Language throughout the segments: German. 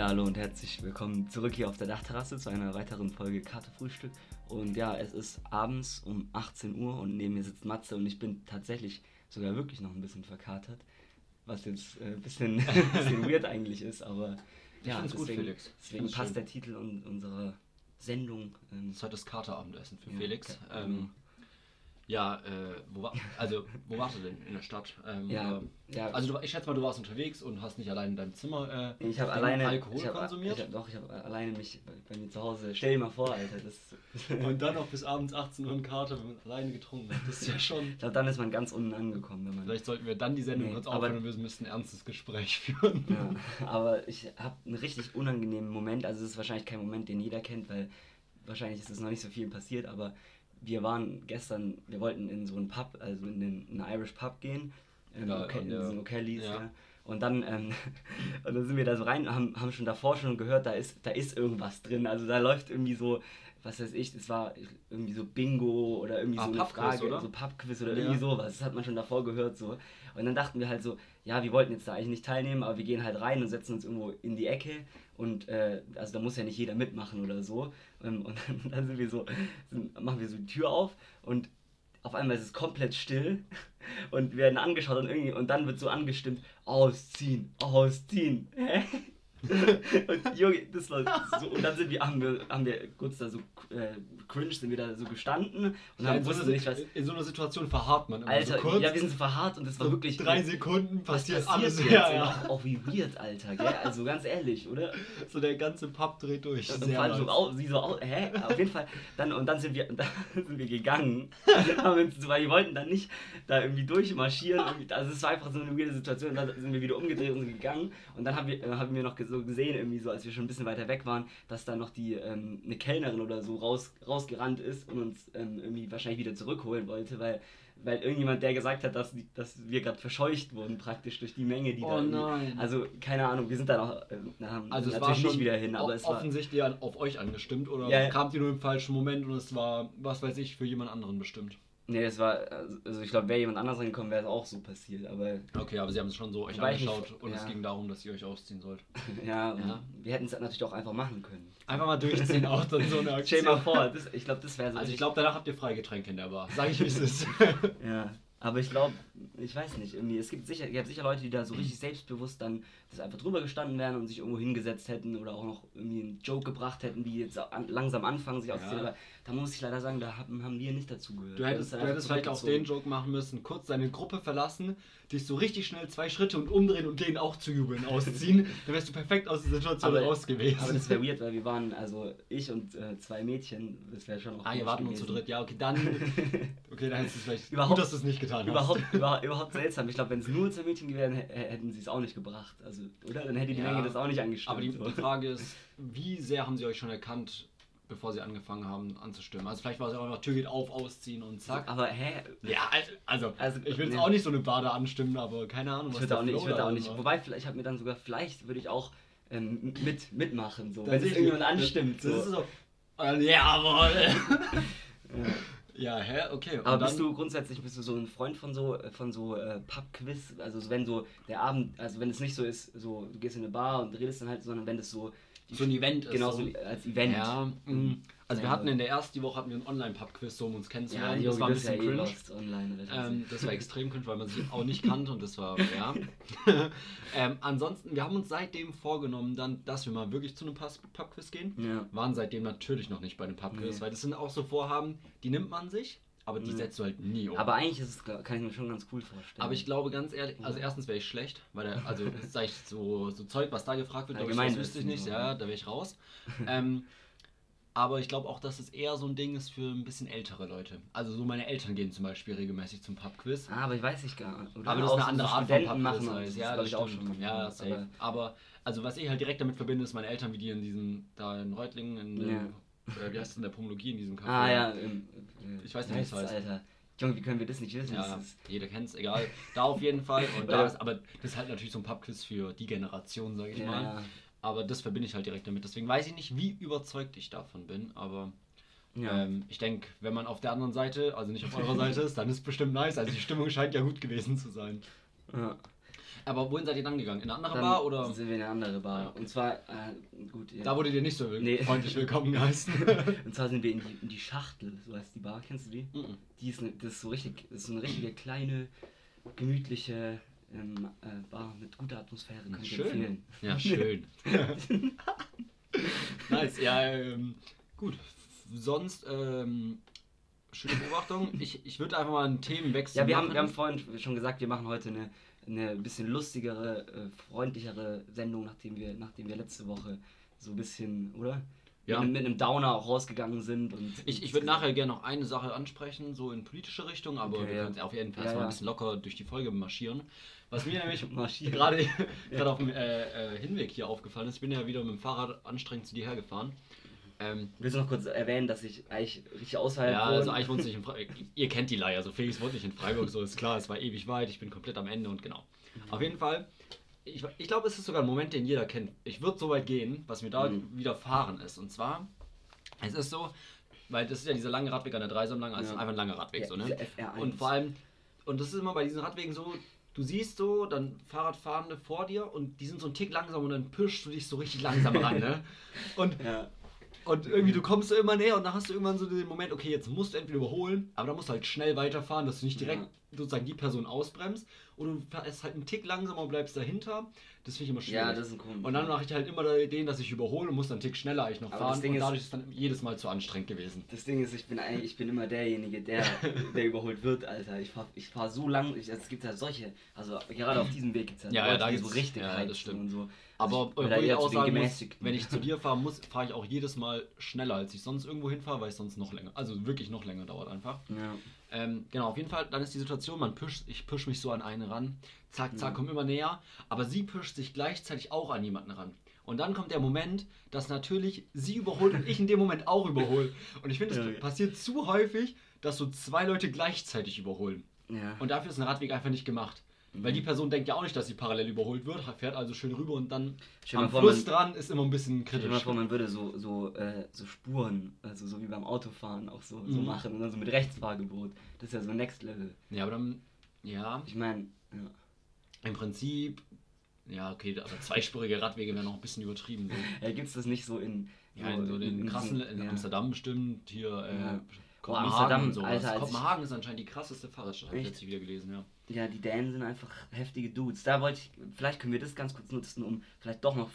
Ja, hallo und herzlich willkommen zurück hier auf der Dachterrasse zu einer weiteren Folge Karte Frühstück. Und ja, es ist abends um 18 Uhr und neben mir sitzt Matze und ich bin tatsächlich sogar wirklich noch ein bisschen verkatert, was jetzt äh, ein bisschen, ein bisschen weird eigentlich ist, aber ja, find's gut, deswegen, Felix. Deswegen passt schön. der Titel un unserer Sendung. Ähm, Das ist heute das Katerabend-Essen für Ja, Felix. Ähm, ja, äh, wo war, also, wo warst du denn? In der Stadt? Ähm, Ja, oder- ja. Also, du, ich schätze mal, du warst unterwegs und hast nicht allein in deinem Zimmer äh, ich alleine Alkohol ich hab, konsumiert. Ich hab, doch, ich habe alleine mich bei, bei mir zu Hause. Stell dir mal vor, Alter, das. und dann noch bis abends 18 Uhr einen Kater, wenn man alleine getrunken hat. Das ist ja schon. ich glaube, dann ist man ganz unten angekommen, wenn man. Vielleicht sollten wir dann die Sendung Nee, kurz aufhören und wir müssen ein ernstes Gespräch führen. Ja, aber ich habe einen richtig unangenehmen Moment. Also es ist wahrscheinlich kein Moment, den jeder kennt, weil wahrscheinlich ist es noch nicht so viel passiert. Aber wir waren gestern, wir wollten in so einen Pub, also in den in einen Irish Pub gehen, ähm, Da Oke- an in diesen O'Kellys, ja. ja. Und dann, ähm, und dann sind wir da so rein, haben, haben schon davor schon gehört, da ist, da ist irgendwas drin. Also da läuft irgendwie so, was weiß ich, das war irgendwie so Bingo oder irgendwie Ah, so eine Frage, oder? so Pubquiz oder Ja. irgendwie sowas. Das hat man schon davor gehört so. Und dann dachten wir halt so, ja, wir wollten jetzt da eigentlich nicht teilnehmen, aber wir gehen halt rein und setzen uns irgendwo in die Ecke und äh, also da muss ja nicht jeder mitmachen oder so. Ähm, und dann, dann sind wir so, sind, machen wir so die Tür auf und auf einmal ist es komplett still und wir werden angeschaut und irgendwie und dann wird so angestimmt, ausziehen, ausziehen. Und Junge, das war so, und dann sind wir, haben wir, haben wir kurz da so äh, cringe, sind wir da so gestanden und Ja, haben in, so nicht, was. in so einer Situation verharrt man immer Alter, so kurz. ja, wir sind so verharrt und es war so wirklich. drei Sekunden passiert, passiert alles. jetzt? Ja, Und ja. Auch, auch wie weird, Alter, gell? Also ganz ehrlich, oder? So der ganze Pub dreht durch. Und Sehr vor allem so, au, sie so, au, hä? Auf jeden Fall, dann, und dann sind wir, dann sind wir gegangen, haben weil wir wollten dann nicht da irgendwie durchmarschieren, also es war einfach so eine weirde Situation, und dann sind wir wieder umgedreht und sind gegangen, und dann haben wir, äh, haben wir noch ge- so gesehen, irgendwie so, als wir schon ein bisschen weiter weg waren, dass da noch die, ähm, eine Kellnerin oder so raus, rausgerannt ist und uns ähm, irgendwie wahrscheinlich wieder zurückholen wollte, weil, weil irgendjemand, der gesagt hat, dass, dass wir gerade verscheucht wurden praktisch durch die Menge, die Oh da nein. also keine Ahnung, wir sind da noch, ähm, Also es sind war natürlich nicht wieder hin, aber es war... offensichtlich auf euch angestimmt oder ja. kamt ihr nur im falschen Moment und es war, was weiß ich, für jemand anderen bestimmt. Nee, es war, also ich glaube, wäre jemand anders reingekommen, wäre es auch so passiert, aber Okay, aber sie haben es schon so euch angeschaut nicht- und es ja. ging darum, dass ihr euch ausziehen sollt. ja, Ja. wir hätten es natürlich auch einfach machen können. Einfach mal durchziehen, auch dann so eine Aktion. dir mal vor, das, ich glaube, das wäre so. Also ich glaube, danach habt ihr Freigetränke in der Bar. Sag ich, wie es ist. Ja, aber ich glaube, ich weiß nicht, irgendwie, es gibt sicher, es gibt sicher Leute, die da so richtig selbstbewusst dann das einfach drüber gestanden wären und sich irgendwo hingesetzt hätten oder auch noch irgendwie einen Joke gebracht hätten, wie jetzt an, langsam anfangen, sich auszuziehen, Ja. aber da muss ich leider sagen, da haben, haben wir nicht dazu gehört. Du hättest, du hättest vielleicht auch den Joke machen müssen, kurz deine Gruppe verlassen, dich so richtig schnell zwei Schritte und umdrehen und denen auch zu jubeln ausziehen. Dann wärst du perfekt aus der Situation Aber- raus gewesen. Aber das wäre weird, weil wir waren, also ich und äh, zwei Mädchen, das wäre schon auch Ah, ihr komisch wart nur zu dritt. Ja, okay, dann. Okay, dann du es vielleicht. Überhaupt- gut, dass du es nicht getan hast. Überhaupt, über, überhaupt seltsam. Ich glaube, wenn es nur zwei Mädchen gewesen hätten sie es auch nicht gebracht. Also, oder? Dann hätte die Ja, Menge das auch nicht angestimmt. Aber die, so. die Frage ist, wie sehr haben sie euch schon erkannt, bevor sie angefangen haben anzustimmen? Also vielleicht war es einfach Tür geht auf, ausziehen und zack. aber hä? Ja, also, Also, ich will jetzt nee. auch nicht so eine Bade anstimmen, aber keine Ahnung, Ich was würde der auch nicht, ich würde da auch nicht. war. Wobei, vielleicht hat mir dann sogar, vielleicht würde ich auch ähm, mit, mitmachen, so. Wenn sehe es ich- irgendjemand anstimmt. Das so. ist so. äh, Jawohl! Ja. Ja, hä? Okay. und Aber dann- bist du grundsätzlich bist du so ein Freund von so äh, von so äh, Pub-Quiz? Also wenn so der Abend, also wenn es nicht so ist, so du gehst in eine Bar und redest dann halt, sondern wenn das so so ein Event ist. genau so. als Event. Ja, mh. Also wir Ja. hatten in der ersten Woche hatten wir einen Online-Pub-Quiz, so um uns Ja, kennenzulernen. Junge, das war ein ja bisschen eh cringe. Ähm, das war extrem cringe, weil man sich auch nicht kannte und das war, ja. ähm, ansonsten, wir haben uns seitdem vorgenommen, dann, dass wir mal wirklich zu einem Pub-Quiz gehen. ja. Waren seitdem natürlich noch nicht bei einem Pub-Quiz, Nee. weil das sind auch so Vorhaben, die nimmt man sich, aber die Nee. setzt du halt nie um. Aber eigentlich ist es, kann ich mir schon ganz cool vorstellen. Aber ich glaube ganz ehrlich, also erstens wäre ich schlecht, weil der, also sag ich so, so Zeug, was da gefragt wird, glaube ich, das Allgemein wüsste ich nicht, ja, da wäre ich raus. ähm, aber ich glaube auch, dass es eher so ein Ding ist für ein bisschen ältere Leute. Also so meine Eltern gehen zum Beispiel regelmäßig zum Pubquiz. Ah, aber ich weiß nicht gar nicht. Aber das ist eine andere Art von Pubquiz. machen. halt. das Ja, das ich auch schon. Ja, aber, safe. Aber also was ich halt direkt damit verbinde, ist meine Eltern, wie die in diesem, da in Reutlingen, in dem, äh, wie heißt es in der Pomologie, in diesem Café. Ah ja. Äh, Ich weiß nicht, wie es heißt. Alter. Junge, wie können wir das nicht wissen? Ja, Das jeder kennt es, egal. Da auf jeden Fall. Und da Ja. ist, aber das ist halt natürlich so ein Pubquiz für die Generation, sage ich ja, mal. Aber das verbinde ich halt direkt damit. Deswegen weiß ich nicht, wie überzeugt ich davon bin. Aber Ja. ähm, ich denke, wenn man auf der anderen Seite, also nicht auf eurer Seite ist, dann ist es bestimmt nice. Also die Stimmung scheint ja gut gewesen zu sein. ja. Aber wohin seid ihr dann gegangen? In eine andere Dann Bar oder? sind wir in eine andere Bar. Ja, okay. Und zwar, äh, gut, ja. Da wurde dir nicht so Nee. freundlich willkommen geheißen. und zwar sind wir in die, in die Schachtel, so heißt die Bar, kennst du die? Mhm. Die ist, ne, das ist so richtig, das ist so eine richtige kleine, gemütliche ähm, äh, Bar mit guter Atmosphäre, kann ich Schön. empfehlen. Ja, schön. nice, ja, ähm, gut. Sonst, ähm, schöne Beobachtung. Ich, ich würde einfach mal einen Themenwechsel Ja, wir machen. haben, wir haben vorhin schon gesagt, wir machen heute eine, eine bisschen lustigere, äh, freundlichere Sendung, nachdem wir, nachdem wir letzte Woche so ein bisschen, oder? Ja. Mit, mit einem Downer auch rausgegangen sind. Und Ich, ich würde nachher gerne noch eine Sache ansprechen, so in politische Richtung, aber Okay, wir ja. können auf jeden Fall Ja, ja. ein bisschen locker durch die Folge marschieren. Was mir nämlich gerade auf dem äh, äh, Hinweg hier aufgefallen ist, ich bin ja wieder mit dem Fahrrad anstrengend zu dir hergefahren. Ähm, Willst du noch kurz erwähnen, dass ich eigentlich richtig außerhalb ja, wohne? also eigentlich wohnt nicht in Freiburg. Ihr kennt die Leier, so Felix wohnt nicht in Freiburg, so ist klar, es war ewig weit, ich bin komplett am Ende und genau. Auf jeden Fall, ich, ich glaube, es ist sogar ein Moment, den jeder kennt. Ich würde so weit gehen, was mir da Mhm. widerfahren ist. Und zwar, es ist so, weil das ist ja dieser lange Radweg an der Dreisam lang, also Ja. einfach ein langer Radweg, Ja, so, ne? dieser FR1. Und vor allem, und das ist immer bei diesen Radwegen so, du siehst so dann Fahrradfahrende vor dir und die sind so einen Tick langsam und dann pirschst du dich so richtig langsam ran, ne? Und Ja. Und irgendwie du kommst immer näher und dann hast du irgendwann so den Moment, okay, jetzt musst du entweder überholen, aber dann musst du halt schnell weiterfahren, dass du nicht direkt Ja. sozusagen die Person ausbremst oder du fährst halt einen Tick langsamer und bleibst dahinter. Das finde ich immer schwierig. ja, das ist ein komisch. und dann mache ich halt immer den, dass ich überhole und muss dann einen Tick schneller eigentlich noch Aber fahren das Ding und ist- dadurch ist es dann jedes Mal zu anstrengend gewesen. Das Ding ist, ich bin eigentlich, ich bin immer derjenige, der, der überholt wird, Alter. Ich fahr, ich fahr so lang, ich, es gibt ja solche, also gerade auf diesem Weg gibt es ja, Ja, ja, da so richtig ja, das stimmt. und so. Aber Also ich ich auch sagen muss, wenn ich zu dir fahren muss, fahre ich auch jedes Mal schneller, als ich sonst irgendwo hinfahre, weil es sonst noch länger, also wirklich noch länger dauert einfach. Ja. Ähm, genau, auf jeden Fall, dann ist die Situation, man pischt, ich pisch mich so an eine ran, zack, zack, Mhm. komm immer näher, aber sie pischt sich gleichzeitig auch an jemanden ran. Und dann kommt der Moment, dass natürlich sie überholt und ich in dem Moment auch überhole. Und ich finde, es Ja. passiert zu häufig, dass so zwei Leute gleichzeitig überholen. ja. Und dafür ist ein Radweg einfach nicht gemacht. Weil die Person denkt ja auch nicht, dass sie parallel überholt wird, fährt also schön rüber und dann Stell am vor, Fluss man- dran ist immer ein bisschen Stell dir mal kritisch. vor, man würde so, so, äh, so Spuren, also so wie beim Autofahren auch so, so Mhm. machen und dann so mit Rechtsfahrgebot. Das ist ja so Next Level. Ja, aber dann, ja, Ich meine, ja. im Prinzip, ja, okay, aber zweispurige Radwege wären noch ein bisschen übertrieben. So. ja gibt es das nicht so in. Ja, in so den in krassen, in ja. Amsterdam bestimmt, hier äh, Ja. Kopenhagen Amsterdam, sowas. Alter, ich- Kopenhagen ist anscheinend die krasseste Fahrradstadt, habe ich Echt? letztlich wieder gelesen, ja. Ja, die Dänen sind einfach heftige Dudes. Da wollte ich, vielleicht können wir das ganz kurz nutzen, um vielleicht doch noch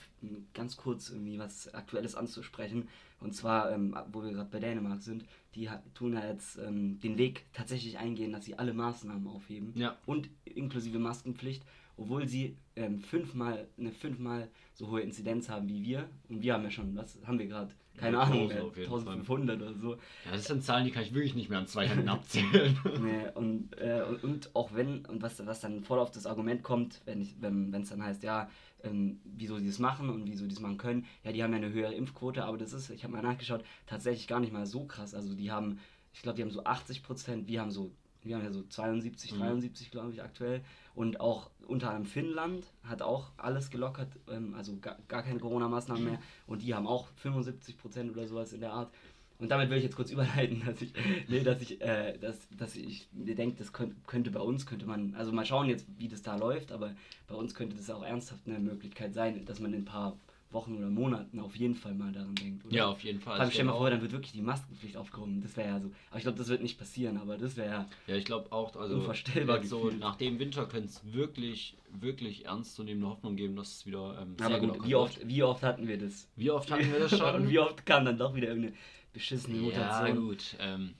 ganz kurz irgendwie was Aktuelles anzusprechen. Und zwar, ähm, wo wir gerade bei Dänemark sind, die tun ja jetzt ähm, den Weg tatsächlich eingehen, dass sie alle Maßnahmen aufheben. Ja. Und inklusive Maskenpflicht, obwohl sie ähm, fünfmal, eine fünfmal so hohe Inzidenz haben wie wir. Und wir haben ja schon, was haben wir gerade? Keine Ja, Ahnung, mehr, auf jeden 1500 oder so. Ja, das sind Zahlen, die kann ich wirklich nicht mehr an zwei Händen abzählen. Nee, und, äh, und, und auch wenn, und was, was dann voll auf das Argument kommt, wenn es wenn, dann heißt, ja, ähm, wieso die das machen und wieso die das machen können, ja, die haben ja eine höhere Impfquote, aber das ist, ich habe mal nachgeschaut, tatsächlich gar nicht mal so krass. Also die haben, ich glaube, die haben so 80 Prozent, wir haben so, wir haben ja so 72, Mhm. 73, glaube ich, aktuell. Und auch unter anderem Finnland hat auch alles gelockert, ähm, also gar, gar keine Corona-Maßnahmen mehr. Und die haben auch 75 Prozent oder sowas in der Art. Und damit will ich jetzt kurz überleiten, dass ich, nee, dass ich, äh, dass, dass ich mir denke, das könnte, könnte bei uns, könnte man, also mal schauen jetzt, wie das da läuft, aber bei uns könnte das auch ernsthaft eine Möglichkeit sein, dass man in ein paar Wochen oder Monaten auf jeden Fall mal daran denkt, oder? ja, auf jeden Fall. Vor allem Ich stell mal glaub vor, dann wird wirklich die Maskenpflicht aufgehoben. Das wäre ja so. Aber ich glaube, das wird nicht passieren, aber das wäre ja. Ja, ich glaube auch, also Unvorstellbar so nach dem Winter könnte es wirklich, wirklich ernstzunehmende Hoffnung geben, dass es wieder ähm, Aber gut, wie wird. oft, wie oft hatten wir das? Wie oft hatten wir das schon? Und wie oft kam dann doch wieder irgendeine beschissene ja, Mutation? gut. Ähm,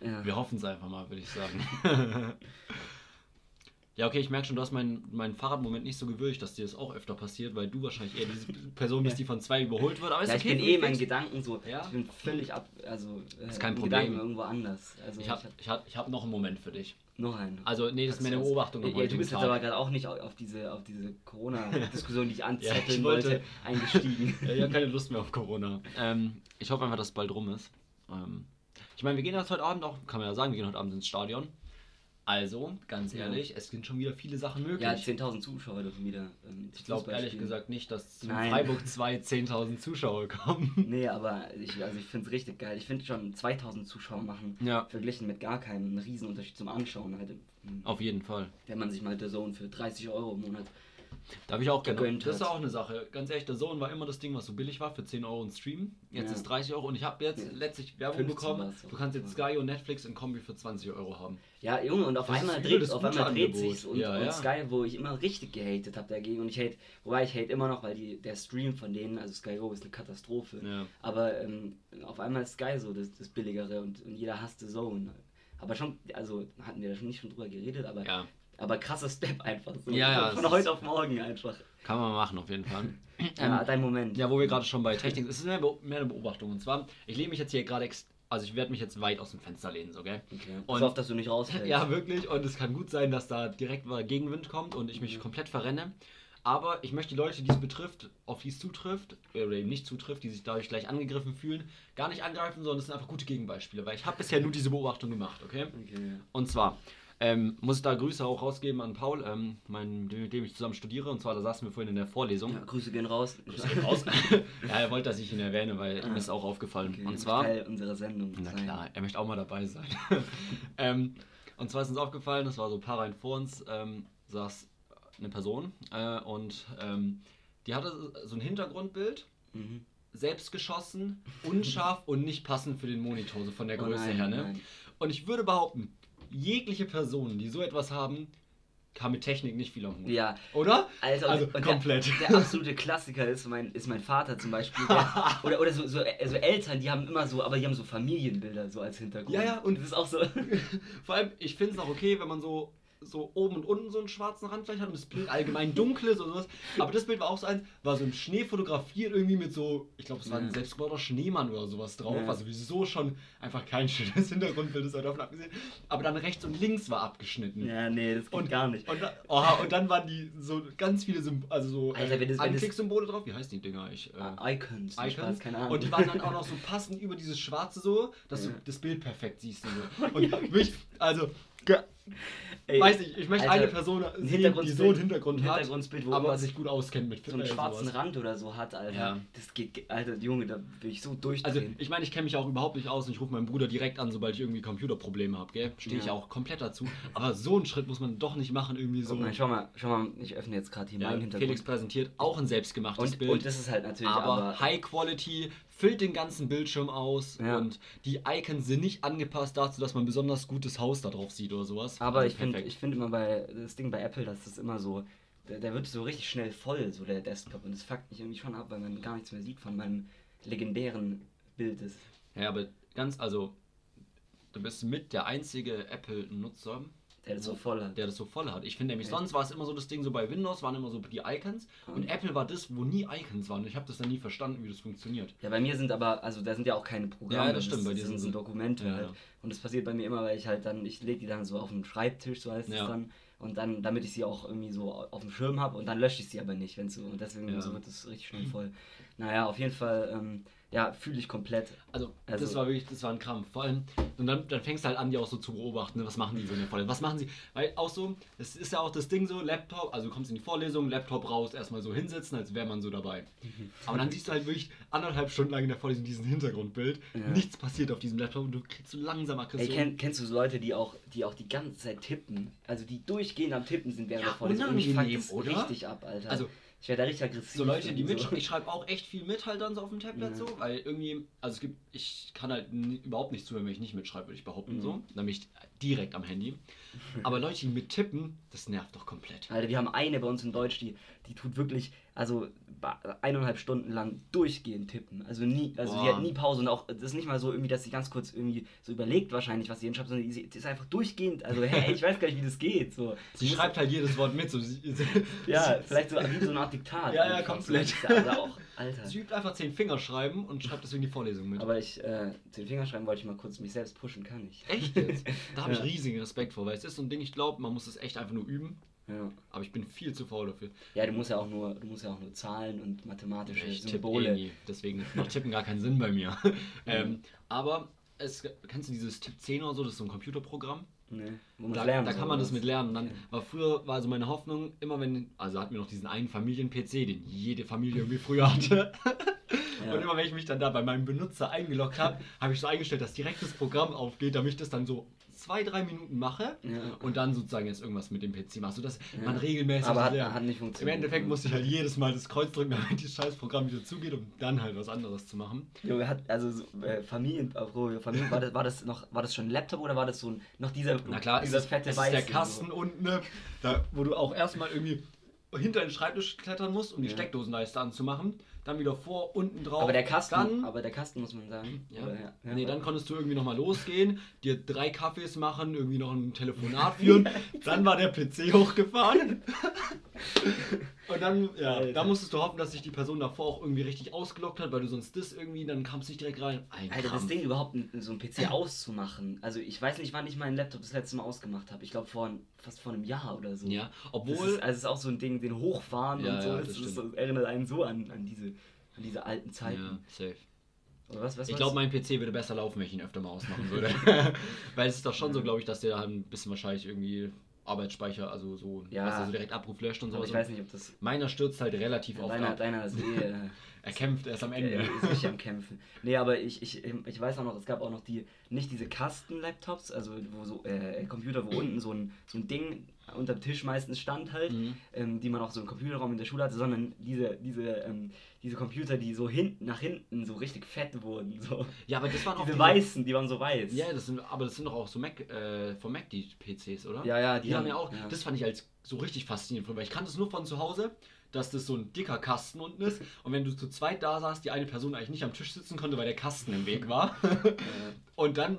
Ja. Wir hoffen es einfach mal, würde ich sagen. ja, okay, ich merke schon, du hast meinen mein Fahrradmoment nicht so gewürdigt, dass dir das auch öfter passiert, weil du wahrscheinlich eher diese Person bist, die von zwei überholt wird. Aber ist Ja, ich okay, bin für eh meinen fix. Gedanken so. Ja. Ich bin völlig ab. Also. Äh, Ist kein in Problem. Gedanken irgendwo anders. Also, Ich habe ich hab, ich hab noch einen Moment für dich. noch einen. Also, nee, das ist mehr eine Beobachtung. Ja, du bist jetzt Tag. aber gerade auch nicht au- auf diese, auf diese Corona-Diskussion, die ich anzetteln ich wollte- wollte, eingestiegen. Ja, ich habe keine Lust mehr auf Corona. Ähm, ich hoffe einfach, dass es bald rum ist. Ähm, ich meine, wir gehen jetzt heute Abend auch, kann man ja sagen, wir gehen heute Abend ins Stadion. Also, ganz Ja. ehrlich, es sind schon wieder viele Sachen möglich. Ja, 10.000 Zuschauer dürfen wieder. Ähm, ich glaube ehrlich spielen. gesagt nicht, dass zu Nein. Freiburg 2 10.000 Zuschauer kommen. Nee, aber ich, also ich finde es richtig geil. Ich finde schon 2000 Zuschauer machen, Ja. verglichen mit gar keinem, einen Riesenunterschied zum Anschauen. Halt, Auf jeden Fall. wenn man sich mal der Zone für 30 Euro im Monat Da habe ich auch gerne. gegönnt Das ist auch eine Sache. Ganz ehrlich, der Zone war immer das Ding, was so billig war für 10 Euro ein Stream. Jetzt Ja. ist 30 Euro und ich habe jetzt Ja. letztlich Werbung 15 bekommen. Du kannst jetzt Sky und Netflix in Kombi für 20 Euro haben. Ja, Junge, und auf Das einmal dreht, auf einmal dreht sich's und, Ja, und. Sky, wo ich immer richtig gehatet habe dagegen und ich hate, wobei ich hate immer noch, weil die, der Stream von denen, also Sky Go ist eine Katastrophe. Aber ähm, auf einmal ist Sky so das, das Billigere und, und jeder hasst The Zone. Aber schon, also hatten wir da schon nicht schon drüber geredet, aber, Ja. Aber krasser Step einfach so. Ja, ja, Von heute auf morgen einfach. Kann man machen, auf jeden Fall. Ja, dein Moment. Ja, wo wir gerade schon bei Technik, es ist mehr, mehr eine Beobachtung. Und zwar, ich lehne mich jetzt hier gerade, also ich werde mich jetzt weit aus dem Fenster lehnen, so, gell? Okay. Und- Pass auf, dass du nicht rausfällst. Ja, wirklich. Und es kann gut sein, dass da direkt mal Gegenwind kommt und ich mich komplett verrenne. Aber ich möchte die Leute, die es betrifft, auf die es zutrifft, oder eben nicht zutrifft, die sich dadurch gleich angegriffen fühlen, gar nicht angreifen, sondern es sind einfach gute Gegenbeispiele. Weil ich habe bisher nur diese Beobachtung gemacht, okay? Okay. Und zwar ähm, muss ich da Grüße auch rausgeben an Paul, ähm, mein, mit dem ich zusammen studiere. Und zwar, da saßen wir vorhin in der Vorlesung. Ja, Grüße gehen raus. Grüße gehen raus. ja, er wollte, dass ich ihn erwähne, weil ihm ist auch aufgefallen. Okay, und zwar. Teil unserer Sendung. Na sein. klar, er möchte auch mal dabei sein. ähm, und zwar ist uns aufgefallen, das war so ein paar Reihen vor uns, ähm, saß eine Person äh, und ähm, die hatte so ein Hintergrundbild, Mhm. selbst geschossen, unscharf und nicht passend für den Monitor, so von der Oh Größe nein, her. Ne? nein. Und ich würde behaupten, jegliche Personen, die so etwas haben, haben mit Technik nicht viel am Hut. Ja, Oder? Also, Also, und komplett. Der, der absolute Klassiker ist mein, ist mein Vater zum Beispiel. Der, oder oder so, so, so Eltern, die haben immer so, aber die haben so Familienbilder so als Hintergrund. Ja, ja, und- das ist auch so. Vor allem, ich finde es auch okay, wenn man so, so oben und unten so einen schwarzen Rand vielleicht hat und das Bild allgemein dunkel ist oder sowas. Aber das Bild war auch so eins, war so im Schnee fotografiert irgendwie mit so, ich glaube, es war ein Ja. selbstgebauter Schneemann oder sowas drauf, Ja. was sowieso schon einfach kein schönes Hintergrundbild ist, davon abgesehen. Aber dann rechts und links war abgeschnitten. ja, nee, das geht Und gar nicht. Und, da, oha, und dann waren die so ganz viele Symb also so Alter, wenn das- wenn das- Anklicksymbole drauf. Wie heißen die Dinger? Ich, äh, Ah, Icons. Icons. Keine Ahnung. Und die waren dann auch noch so passend über dieses Schwarze so, dass Ja. du das Bild perfekt siehst. Und, so. und mich, also, Ey, weiß nicht, ich möchte Alter, eine Person sehen, die so einen Hintergrund hat, Hintergrundbild, wo aber sich gut auskennt mit so einen schwarzen sowas. Rand oder so hat, Alter. Ja. Das geht, ge- Alter, Junge, da will ich so Also, durchdrehen. ich meine, ich kenne mich auch überhaupt nicht aus und ich rufe meinen Bruder direkt an, sobald ich irgendwie Computerprobleme habe, gell? Stehe ich Ja. auch komplett dazu. Aber so einen Schritt muss man doch nicht machen, irgendwie so. Guck mal, schau mal, schau mal, ich öffne jetzt gerade hier Ja, meinen Hintergrund. Felix präsentiert auch ein selbstgemachtes und, Bild. und das ist halt natürlich aber, aber, High Quality, füllt den ganzen Bildschirm aus Ja. und die Icons sind nicht angepasst dazu, dass man besonders gutes Haus da drauf sieht oder sowas. Aber Also ich finde ich find immer bei das Ding bei Apple, dass das immer so, der, der wird so richtig schnell voll, so der Desktop. Und das fuckt mich irgendwie schon ab, weil man gar nichts mehr sieht von meinem legendären Bild ist. Ja, aber ganz, also, du bist mit der einzige Apple-Nutzer, Der das so voll hat. der das so voll hat. Ich finde nämlich, Ja. sonst war es immer so das Ding, so bei Windows waren immer so die Icons und Mhm. Apple war das, wo nie Icons waren. Und ich habe das dann nie verstanden, wie das funktioniert. Ja, bei mir sind aber, also da sind ja auch keine Programme. Ja, das stimmt, bei dir das sind so- Dokumente Ja, halt. ja. Und das passiert bei mir immer, weil ich halt dann, ich lege die dann so auf den Schreibtisch, so heißt es dann. Und dann, damit ich sie auch irgendwie so auf dem Schirm habe und dann lösche ich sie aber nicht, wenn so. Und deswegen so wird es richtig schnell voll. Naja, auf jeden Fall, ähm, ja, fühle ich komplett. Also, das Also- war wirklich, das war ein Krampf. Vor allem, und dann, dann fängst du halt an, die auch so zu beobachten, ne? was machen die so in der Vorlesung, was machen sie, weil auch so, es ist ja auch das Ding so, Laptop, also du kommst in die Vorlesung, Laptop raus, erstmal so hinsetzen, als wäre man so dabei. Aber dann siehst du halt wirklich anderthalb Stunden lang in der Vorlesung diesen Hintergrundbild, Ja. nichts passiert auf diesem Laptop und du kriegst so langsam Ey, Aggression. kenn, kennst du so Leute, die auch, die auch die ganze Zeit tippen? Also die durchgehend am Tippen sind während Ja, der Vorlesung. Und ich fuck das oder? richtig ab, Alter. Also, ich werde da richtig aggressiv. So Leute, die so. mitschreiben, ich schreibe auch echt viel mit halt dann so auf dem Tablet Ja. so, weil irgendwie, also es gibt, ich kann halt überhaupt nicht zuhören, wenn ich nicht mitschreibe, würde ich behaupten Mhm. so, nämlich direkt am Handy. Aber Leute, die mit tippen, das nervt doch komplett. Alter, wir haben eine bei uns in Deutsch, die, die tut wirklich, also eineinhalb Stunden lang durchgehend tippen. Also nie, also die Boah. hat nie Pause und auch, das ist nicht mal so irgendwie, dass sie ganz kurz irgendwie so überlegt wahrscheinlich, was sie hinschreibt, sondern die, die ist einfach durchgehend, also hey, ich weiß gar nicht, wie das geht. So. Sie muss- schreibt halt jedes Wort mit, so sie, sie, Ja, sie, vielleicht so wie so eine Art Diktat. Ja, ja, komplett. So, das ist ja auch, Alter. sie übt einfach zehn Finger schreiben und schreibt deswegen die Vorlesung mit. Aber ich, äh, zu den Fingerschreiben wollte ich mal kurz mich selbst pushen, kann ich. echt jetzt? Da habe ich riesigen Respekt vor, weil es ist so ein Ding, ich glaube, man muss es echt einfach nur üben, Ja. aber ich bin viel zu faul dafür. ja, du musst ja auch nur, du musst ja auch nur Zahlen und mathematische Ich tippe eh Symbole. nie, deswegen macht Tippen gar keinen Sinn bei mir. ähm, aber es, kennst du dieses Tipp 10 oder so, das ist so ein Computerprogramm? Ne, wo man Da, lernen da kann man das mit lernen. Und dann Ja. war früher, war also meine Hoffnung, immer wenn, also hatten wir noch diesen einen Familien-PC, den jede Familie irgendwie früher hatte. Ja. Und immer wenn ich mich dann da bei meinem Benutzer eingeloggt habe, habe ich so eingestellt, dass direkt das Programm aufgeht, damit ich das dann so zwei, drei Minuten mache Ja. und dann sozusagen jetzt irgendwas mit dem PC mache, sodass Ja. man regelmäßig. Aber hat, hat nicht Im funktioniert. Endeffekt musste ich halt jedes Mal das Kreuz drücken, damit das scheiß Programm wieder zugeht, um dann halt was anderes zu machen. Junge, hat, also so, äh, Familien, Familien, war das, war das noch, war das schon ein Laptop oder war das so ein, noch dieser, Na klar, es dieser ist, fette es ist der Kasten unten, ne, da, wo du auch erstmal irgendwie hinter den Schreibtisch klettern musst, um die Ja. Steckdosenleiste anzumachen. Dann wieder vor, unten drauf. Aber der Kasten, Dann, aber der Kasten muss man sagen. ja. Oder, ja, ja. Nee, dann konntest du irgendwie nochmal losgehen, dir drei Kaffees machen, irgendwie noch ein Telefonat führen. dann war der PC hochgefahren. Und dann, ja, Alter. da musstest du hoffen, dass sich die Person davor auch irgendwie richtig ausgelockt hat, weil du sonst das irgendwie, dann kamst du nicht direkt rein. Ein Alter, das Krampf. Ding überhaupt so ein PC auszumachen. Also ich weiß nicht, wann ich meinen Laptop das letzte Mal ausgemacht habe. Ich glaube vor fast vor einem Jahr oder so. Ja, Das obwohl. ist, also es ist auch so ein Ding, den hochfahren Ja, und so. ja, das, das ist, das erinnert einen so an, an diese an diese alten Zeiten. ja, safe. Was, was Ich glaube, mein PC würde besser laufen, wenn ich ihn öfter mal ausmachen würde. Weil es ist doch schon so, glaube ich, dass der ein bisschen wahrscheinlich irgendwie Arbeitsspeicher, also so, Ja. weißt du, so direkt Abruf löscht und so. Ich weiß nicht, ob das. Meiner stürzt halt relativ oft Deiner, ab. deiner ist eh. äh, Er kämpft erst am Er Ende. ist richtig am Kämpfen. Nee, aber ich, ich, ich weiß auch noch, es gab auch noch die, nicht diese Kasten-Laptops, also wo so äh, Computer, wo unten so ein, so ein Ding unter dem Tisch meistens stand halt, Mhm. ähm, die man auch so im Computerraum in der Schule hatte, sondern diese, diese, ähm, diese Computer, die so hinten nach hinten so richtig fett wurden. So. Ja, aber das waren auch Diese weißen, die waren so weiß. Ja, das sind, aber das sind doch auch so Mac, äh, von Mac die PCs, oder? Ja, ja, Die, die haben haben- ja auch, ja. das fand ich als so richtig faszinierend, weil ich kannte es nur von zu Hause, dass das so ein dicker Kasten unten ist und wenn du zu zweit da saßt, die eine Person eigentlich nicht am Tisch sitzen konnte, weil der Kasten im Weg war. Und dann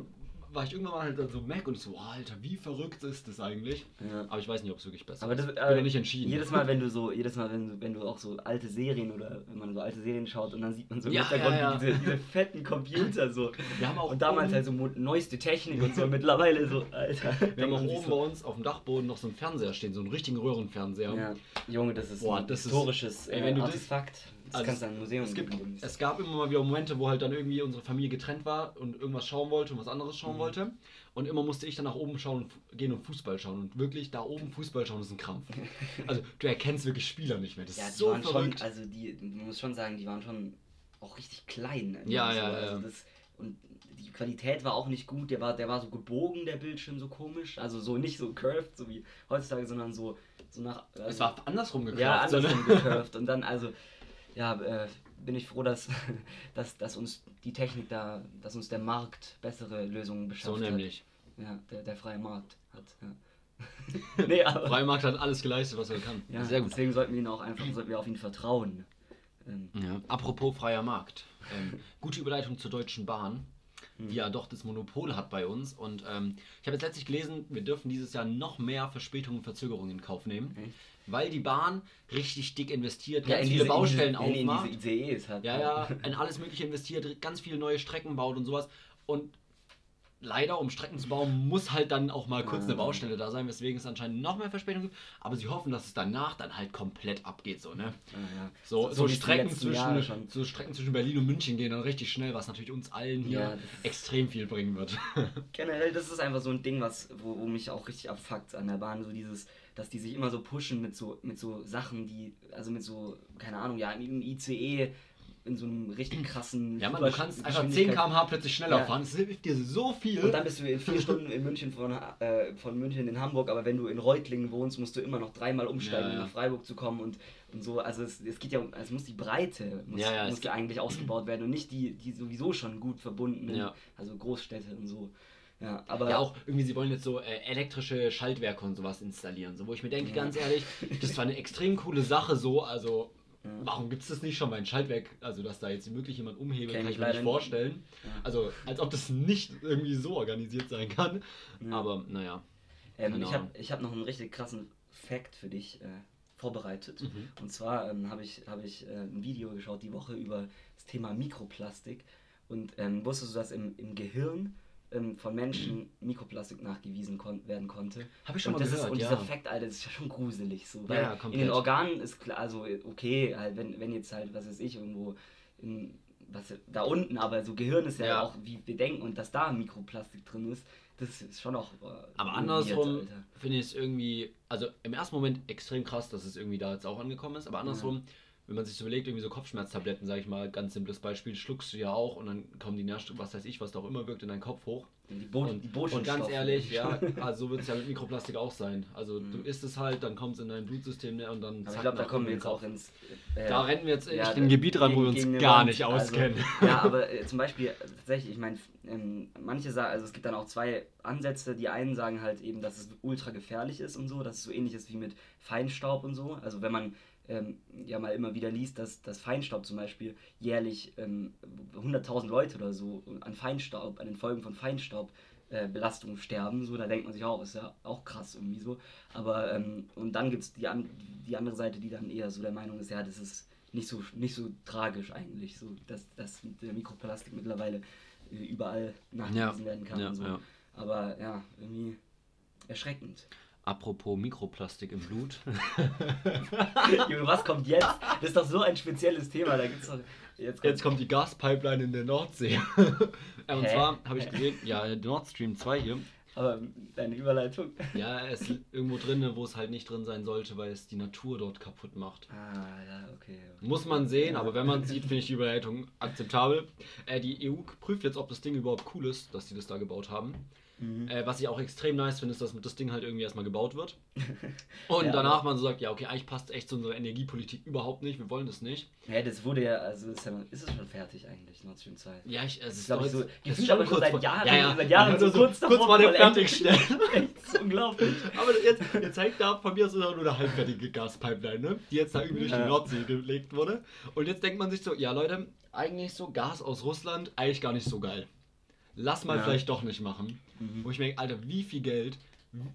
war ich irgendwann mal halt so Mac und ich so, oh, Alter, wie verrückt ist das eigentlich? ja. Aber ich weiß nicht, ob es wirklich besser Aber das, ist. Ich äh, bin noch nicht entschieden. Jedes Mal, wenn du so, jedes Mal, wenn wenn du auch so alte Serien oder wenn man so alte Serien schaut und dann sieht man so im Ja, Hintergrund ja. Diese, diese fetten Computer so. Wir haben auch und damals oben- halt so neueste Technik und so. Mittlerweile so, Alter. Wir haben auch oben sich bei uns auf dem Dachboden noch so einen Fernseher stehen, so einen richtigen Röhrenfernseher. Junge, das ist Boah, ein das ist- historisches ey, äh, wenn du das- Artefakt. Das Also kannst du an Museum Es, gibt, es gab immer mal wieder Momente, wo halt dann irgendwie unsere Familie getrennt war und irgendwas schauen wollte und was anderes schauen Mhm. wollte. Und immer musste ich dann nach oben schauen und gehen und Fußball schauen. Und wirklich da oben Fußball schauen ist ein Krampf. Also du erkennst wirklich Spieler nicht mehr. Das ja, ist so verrückt. schon, also die, man muss schon sagen, die waren schon auch richtig klein. Ja, so. ja, also ja. Das, und die Qualität war auch nicht gut. Der war, der war so gebogen, der Bildschirm, so komisch. Also so nicht so curved, so wie heutzutage, sondern so, so nach. Also, es war andersrum gekraft. Ja, so, ne? andersrum gecurved. Und dann, also, ja, äh, bin ich froh, dass, dass, dass uns die Technik da, dass uns der Markt bessere Lösungen beschafft So nämlich. hat. Ja, der, der freie Markt hat, ja. nee, aber. Freimarkt hat alles geleistet, was er kann. ja, Sehr gut. Deswegen sollten wir ihn auch einfach, sollten wir auf ihn vertrauen. Ähm, Ja. Apropos freier Markt. Ähm, gute Überleitung zur Deutschen Bahn, Hm. die ja doch das Monopol hat bei uns. Und ähm, ich habe jetzt letztlich gelesen, wir dürfen dieses Jahr noch mehr Verspätungen und Verzögerungen in Kauf nehmen, Echt? Weil die Bahn richtig dick investiert, ja, ganz in viele diese, Baustellen in in aufmacht. diese ICEs hat. Ja, ja, in alles Mögliche investiert, ganz viele neue Strecken baut und sowas. Und leider, um Strecken zu bauen, muss halt dann auch mal kurz eine Ah. Baustelle da sein, weswegen es anscheinend noch mehr Verspätungen gibt. Aber sie hoffen, dass es danach dann halt komplett abgeht, so, ne? Ja, ja. So, so, die Strecken zwischen, so Strecken zwischen Berlin und München gehen dann richtig schnell, was natürlich uns allen hier Ja, extrem viel bringen wird. Generell, das ist einfach so ein Ding, was, wo, wo mich auch richtig abfuckt an der Bahn, so dieses, dass die sich immer so pushen mit so, mit so Sachen, die, also mit so, keine Ahnung, ja, im ICE in so einem richtig krassen ja, man, du kannst einfach 10 Geschwindigkeit- km/h plötzlich schneller Ja. fahren. Das hilft dir so viel. Und dann bist du in vier Stunden in München von, äh, von München in Hamburg, aber wenn du in Reutlingen wohnst, musst du immer noch dreimal umsteigen, Ja, um ja. nach Freiburg zu kommen und, und so. Also es, es geht ja um, es muss die Breite muss, muss ja eigentlich ausgebaut werden und nicht die, die sowieso schon gut verbundenen, also Großstädte und so. Ja, aber Ja, auch irgendwie, sie wollen jetzt so äh, elektrische Schaltwerke und sowas installieren. So, wo ich mir denke, Ja. ganz ehrlich, das ist zwar eine extrem coole Sache, so, also Ja. warum gibt es das nicht schon bei einem Schaltwerk? Also, dass da jetzt wirklich jemand umhebelt, kann ich mir nicht vorstellen. Ja. Also, als ob das nicht irgendwie so organisiert sein kann. Ja. Aber naja. Ähm, Keine ich habe ich hab noch einen richtig krassen Fact für dich äh, vorbereitet. Mhm. Und zwar ähm, habe ich, hab ich äh, ein Video geschaut die Woche über das Thema Mikroplastik. Und ähm, wusstest du, dass im, im Gehirn ähm, von Menschen Mikroplastik nachgewiesen kon werden konnte? Habe ich schon und mal das gehört, Ist, und ja. dieser Fact, Alter, das ist ja schon gruselig so. Weil ja, in den Organen ist klar, also okay, halt, wenn, wenn jetzt halt, was weiß ich, irgendwo in, was, da unten, aber so Gehirn ist ja, Ja. auch, wie wir denken, und dass da Mikroplastik drin ist, das ist schon auch. äh, Aber andersrum finde ich es irgendwie, also im ersten Moment extrem krass, dass es irgendwie da jetzt auch angekommen ist, aber andersrum wenn man sich so überlegt, irgendwie so Kopfschmerztabletten, sage ich mal, ganz simples Beispiel, schluckst du ja auch und dann kommen die Nährstoffe, was weiß ich, was da auch immer wirkt, in deinen Kopf hoch. Die, Bo Und, die und ganz ehrlich, ja, also so wird es ja mit Mikroplastik auch sein. Also Mhm. du isst es halt, dann kommt es in dein Blutsystem ne, und dann zack, ich glaube, da kommen wir jetzt auch ins. äh, Da rennen wir jetzt ja, echt in ein Gebiet ran, wo wir uns gar Wand. nicht Also, auskennen. ja, aber äh, zum Beispiel, äh, tatsächlich, ich meine, ähm, manche sagen, also es gibt dann auch zwei Ansätze. Die einen sagen halt eben, dass es ultra gefährlich ist und so, dass es so ähnlich ist wie mit Feinstaub und so. Also wenn man ähm, ja mal immer wieder liest, dass das Feinstaub zum Beispiel jährlich ähm, 100.000 Leute oder so an Feinstaub, an den Folgen von Feinstaub äh, Belastung sterben, so, da denkt man sich auch, ist ja auch krass irgendwie so. Aber, ähm, und dann gibt es die, an, die andere Seite, die dann eher so der Meinung ist, ja, das ist nicht so, nicht so tragisch eigentlich, so, dass, dass der Mikroplastik mittlerweile äh, überall nachgewiesen werden kann ja, so. ja. Aber ja, irgendwie erschreckend. Apropos Mikroplastik im Blut. Junge, was kommt jetzt? Das ist doch so ein spezielles Thema, da gibt's doch. Jetzt kommt, Jetzt kommt die Gaspipeline in der Nordsee. Äh, Und zwar habe ich gesehen, ja, Nord Stream 2 hier. aber deine Überleitung. Ja, es ist irgendwo drin, wo es halt nicht drin sein sollte, weil es die Natur dort kaputt macht. Ah, ja, okay. okay. Muss man sehen, aber wenn man sieht, finde ich die Überleitung akzeptabel. Äh, die EU prüft jetzt, ob das Ding überhaupt cool ist, dass sie das da gebaut haben. Mhm. Äh, was ich auch extrem nice finde, ist, dass das Ding halt irgendwie erstmal gebaut wird. Und Ja, danach man so sagt, ja, okay, eigentlich passt echt zu unserer Energiepolitik überhaupt nicht, wir wollen das nicht. Ja, das wurde ja, also ist, ja, ist es schon fertig eigentlich, Nord Stream 2. Ja, ich, es ist, ist glaub doch ich, so- gefühlt ist schon kurz seit Jahren- ja, ja. seit Jahren Ja, so so kurz davor kurz dem vollendet. Fertigstellen. Echt, das unglaublich. Aber jetzt, jetzt hängt da von mir aus nur eine halbfertige Gaspipeline, ne? die jetzt da irgendwie durch die. Nordsee gelegt wurde. Und jetzt denkt man sich so, ja Leute, eigentlich so Gas aus Russland, eigentlich gar nicht so geil. Lass mal vielleicht doch nicht machen. Mhm. Wo ich mir denke, Alter, wie viel Geld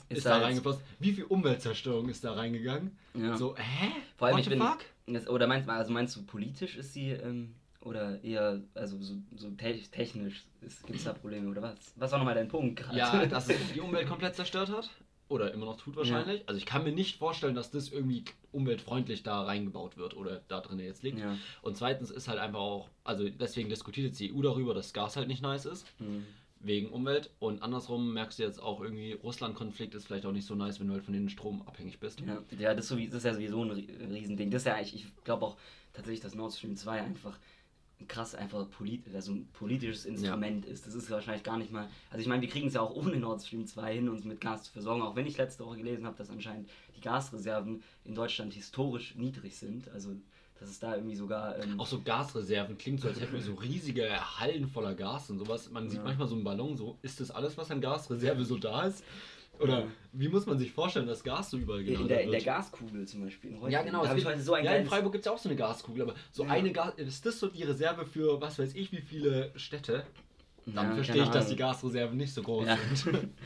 ist, Ist da reingeflossen? Wie viel Umweltzerstörung ist da reingegangen? Ja. So, hä? Vor allem, What ich bin. Das, oder meinst, also meinst du, politisch ist sie, ähm, oder eher, also so, so te technisch, gibt es da Probleme, oder was? Was war nochmal dein Punkt gerade? Ja, dass es die Umwelt komplett zerstört hat. Oder immer noch tut wahrscheinlich. Also ich kann mir nicht vorstellen, dass das irgendwie umweltfreundlich da reingebaut wird oder da drin jetzt liegt. Ja. Und zweitens ist halt einfach auch, also deswegen diskutiert jetzt die EU darüber, dass Gas halt nicht nice ist, Mhm. Wegen Umwelt. Und andersrum merkst du jetzt auch irgendwie, Russland-Konflikt ist vielleicht auch nicht so nice, wenn du halt von den Strom abhängig bist. Ja, ja das, ist sowie, das ist ja sowieso ein Rie- Riesending. Das ist ja eigentlich, ich glaube auch tatsächlich, dass Nord Stream 2 einfach ein krass einfach polit also ein politisches Instrument ist. Das ist wahrscheinlich gar nicht mal. Also ich meine, wir kriegen es ja auch ohne Nord Stream 2 hin, uns mit Gas zu versorgen, auch wenn ich letzte Woche gelesen habe, dass anscheinend die Gasreserven in Deutschland historisch niedrig sind. Also dass es da irgendwie sogar. Ähm, Auch so Gasreserven klingt so, als hätten wir so riesige Hallen voller Gas und sowas. Man sieht Ja. manchmal so einen Ballon, so ist das alles, was an Gasreserve so da ist? Oder Ja. wie muss man sich vorstellen, dass Gas so überall in, gelagert der, in der? Gaskugel zum Beispiel. In Ja, Reutlingen. genau. Gibt- heute so ein ja, in. Freiburg gibt es ja auch so eine Gaskugel, aber so Ja. eine Gas. Ist das so die Reserve für was weiß ich wie viele Städte? Dann Ja, verstehe ich, dass die. Gasreserven nicht so groß Ja. sind.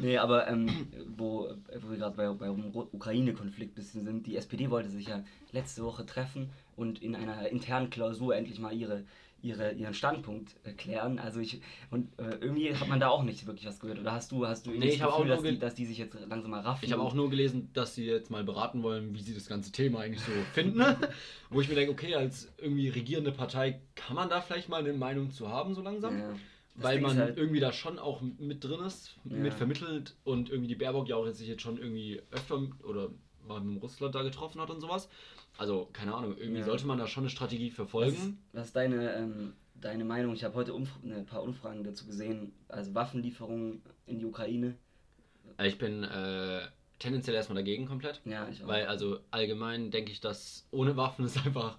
Nee, aber ähm, wo, wo wir gerade bei, bei dem Ru- Ukraine-Konflikt bisschen sind, die SPD wollte sich ja letzte Woche treffen und in einer internen Klausur endlich mal ihre, ihre, ihren Standpunkt erklären. Also ich und äh, irgendwie hat man da auch nicht wirklich was gehört. Oder hast du, hast du Nee, ich das Gefühl, nur dass die, dass die sich jetzt langsam mal raffen? Ich habe auch nur gelesen, dass sie jetzt mal beraten wollen, wie sie das ganze Thema eigentlich so finden. Wo ich mir denke, okay, als irgendwie regierende Partei kann man da vielleicht mal eine Meinung zu haben, so langsam. ja. Das Weil Ding man halt- irgendwie da schon auch mit drin ist, Ja. mit vermittelt und irgendwie die Baerbock ja auch jetzt sich jetzt schon irgendwie öfter oder mal mit Russland da getroffen hat und sowas. Also, keine Ahnung, irgendwie Ja. sollte man da schon eine Strategie verfolgen. was ist deine, ähm, deine Meinung? Ich habe heute Umf ein paar Umfragen dazu gesehen. Also Waffenlieferungen in die Ukraine. Ich bin äh, tendenziell erstmal dagegen komplett. Ja, ich auch. Weil, also allgemein denke ich, dass ohne Waffen es einfach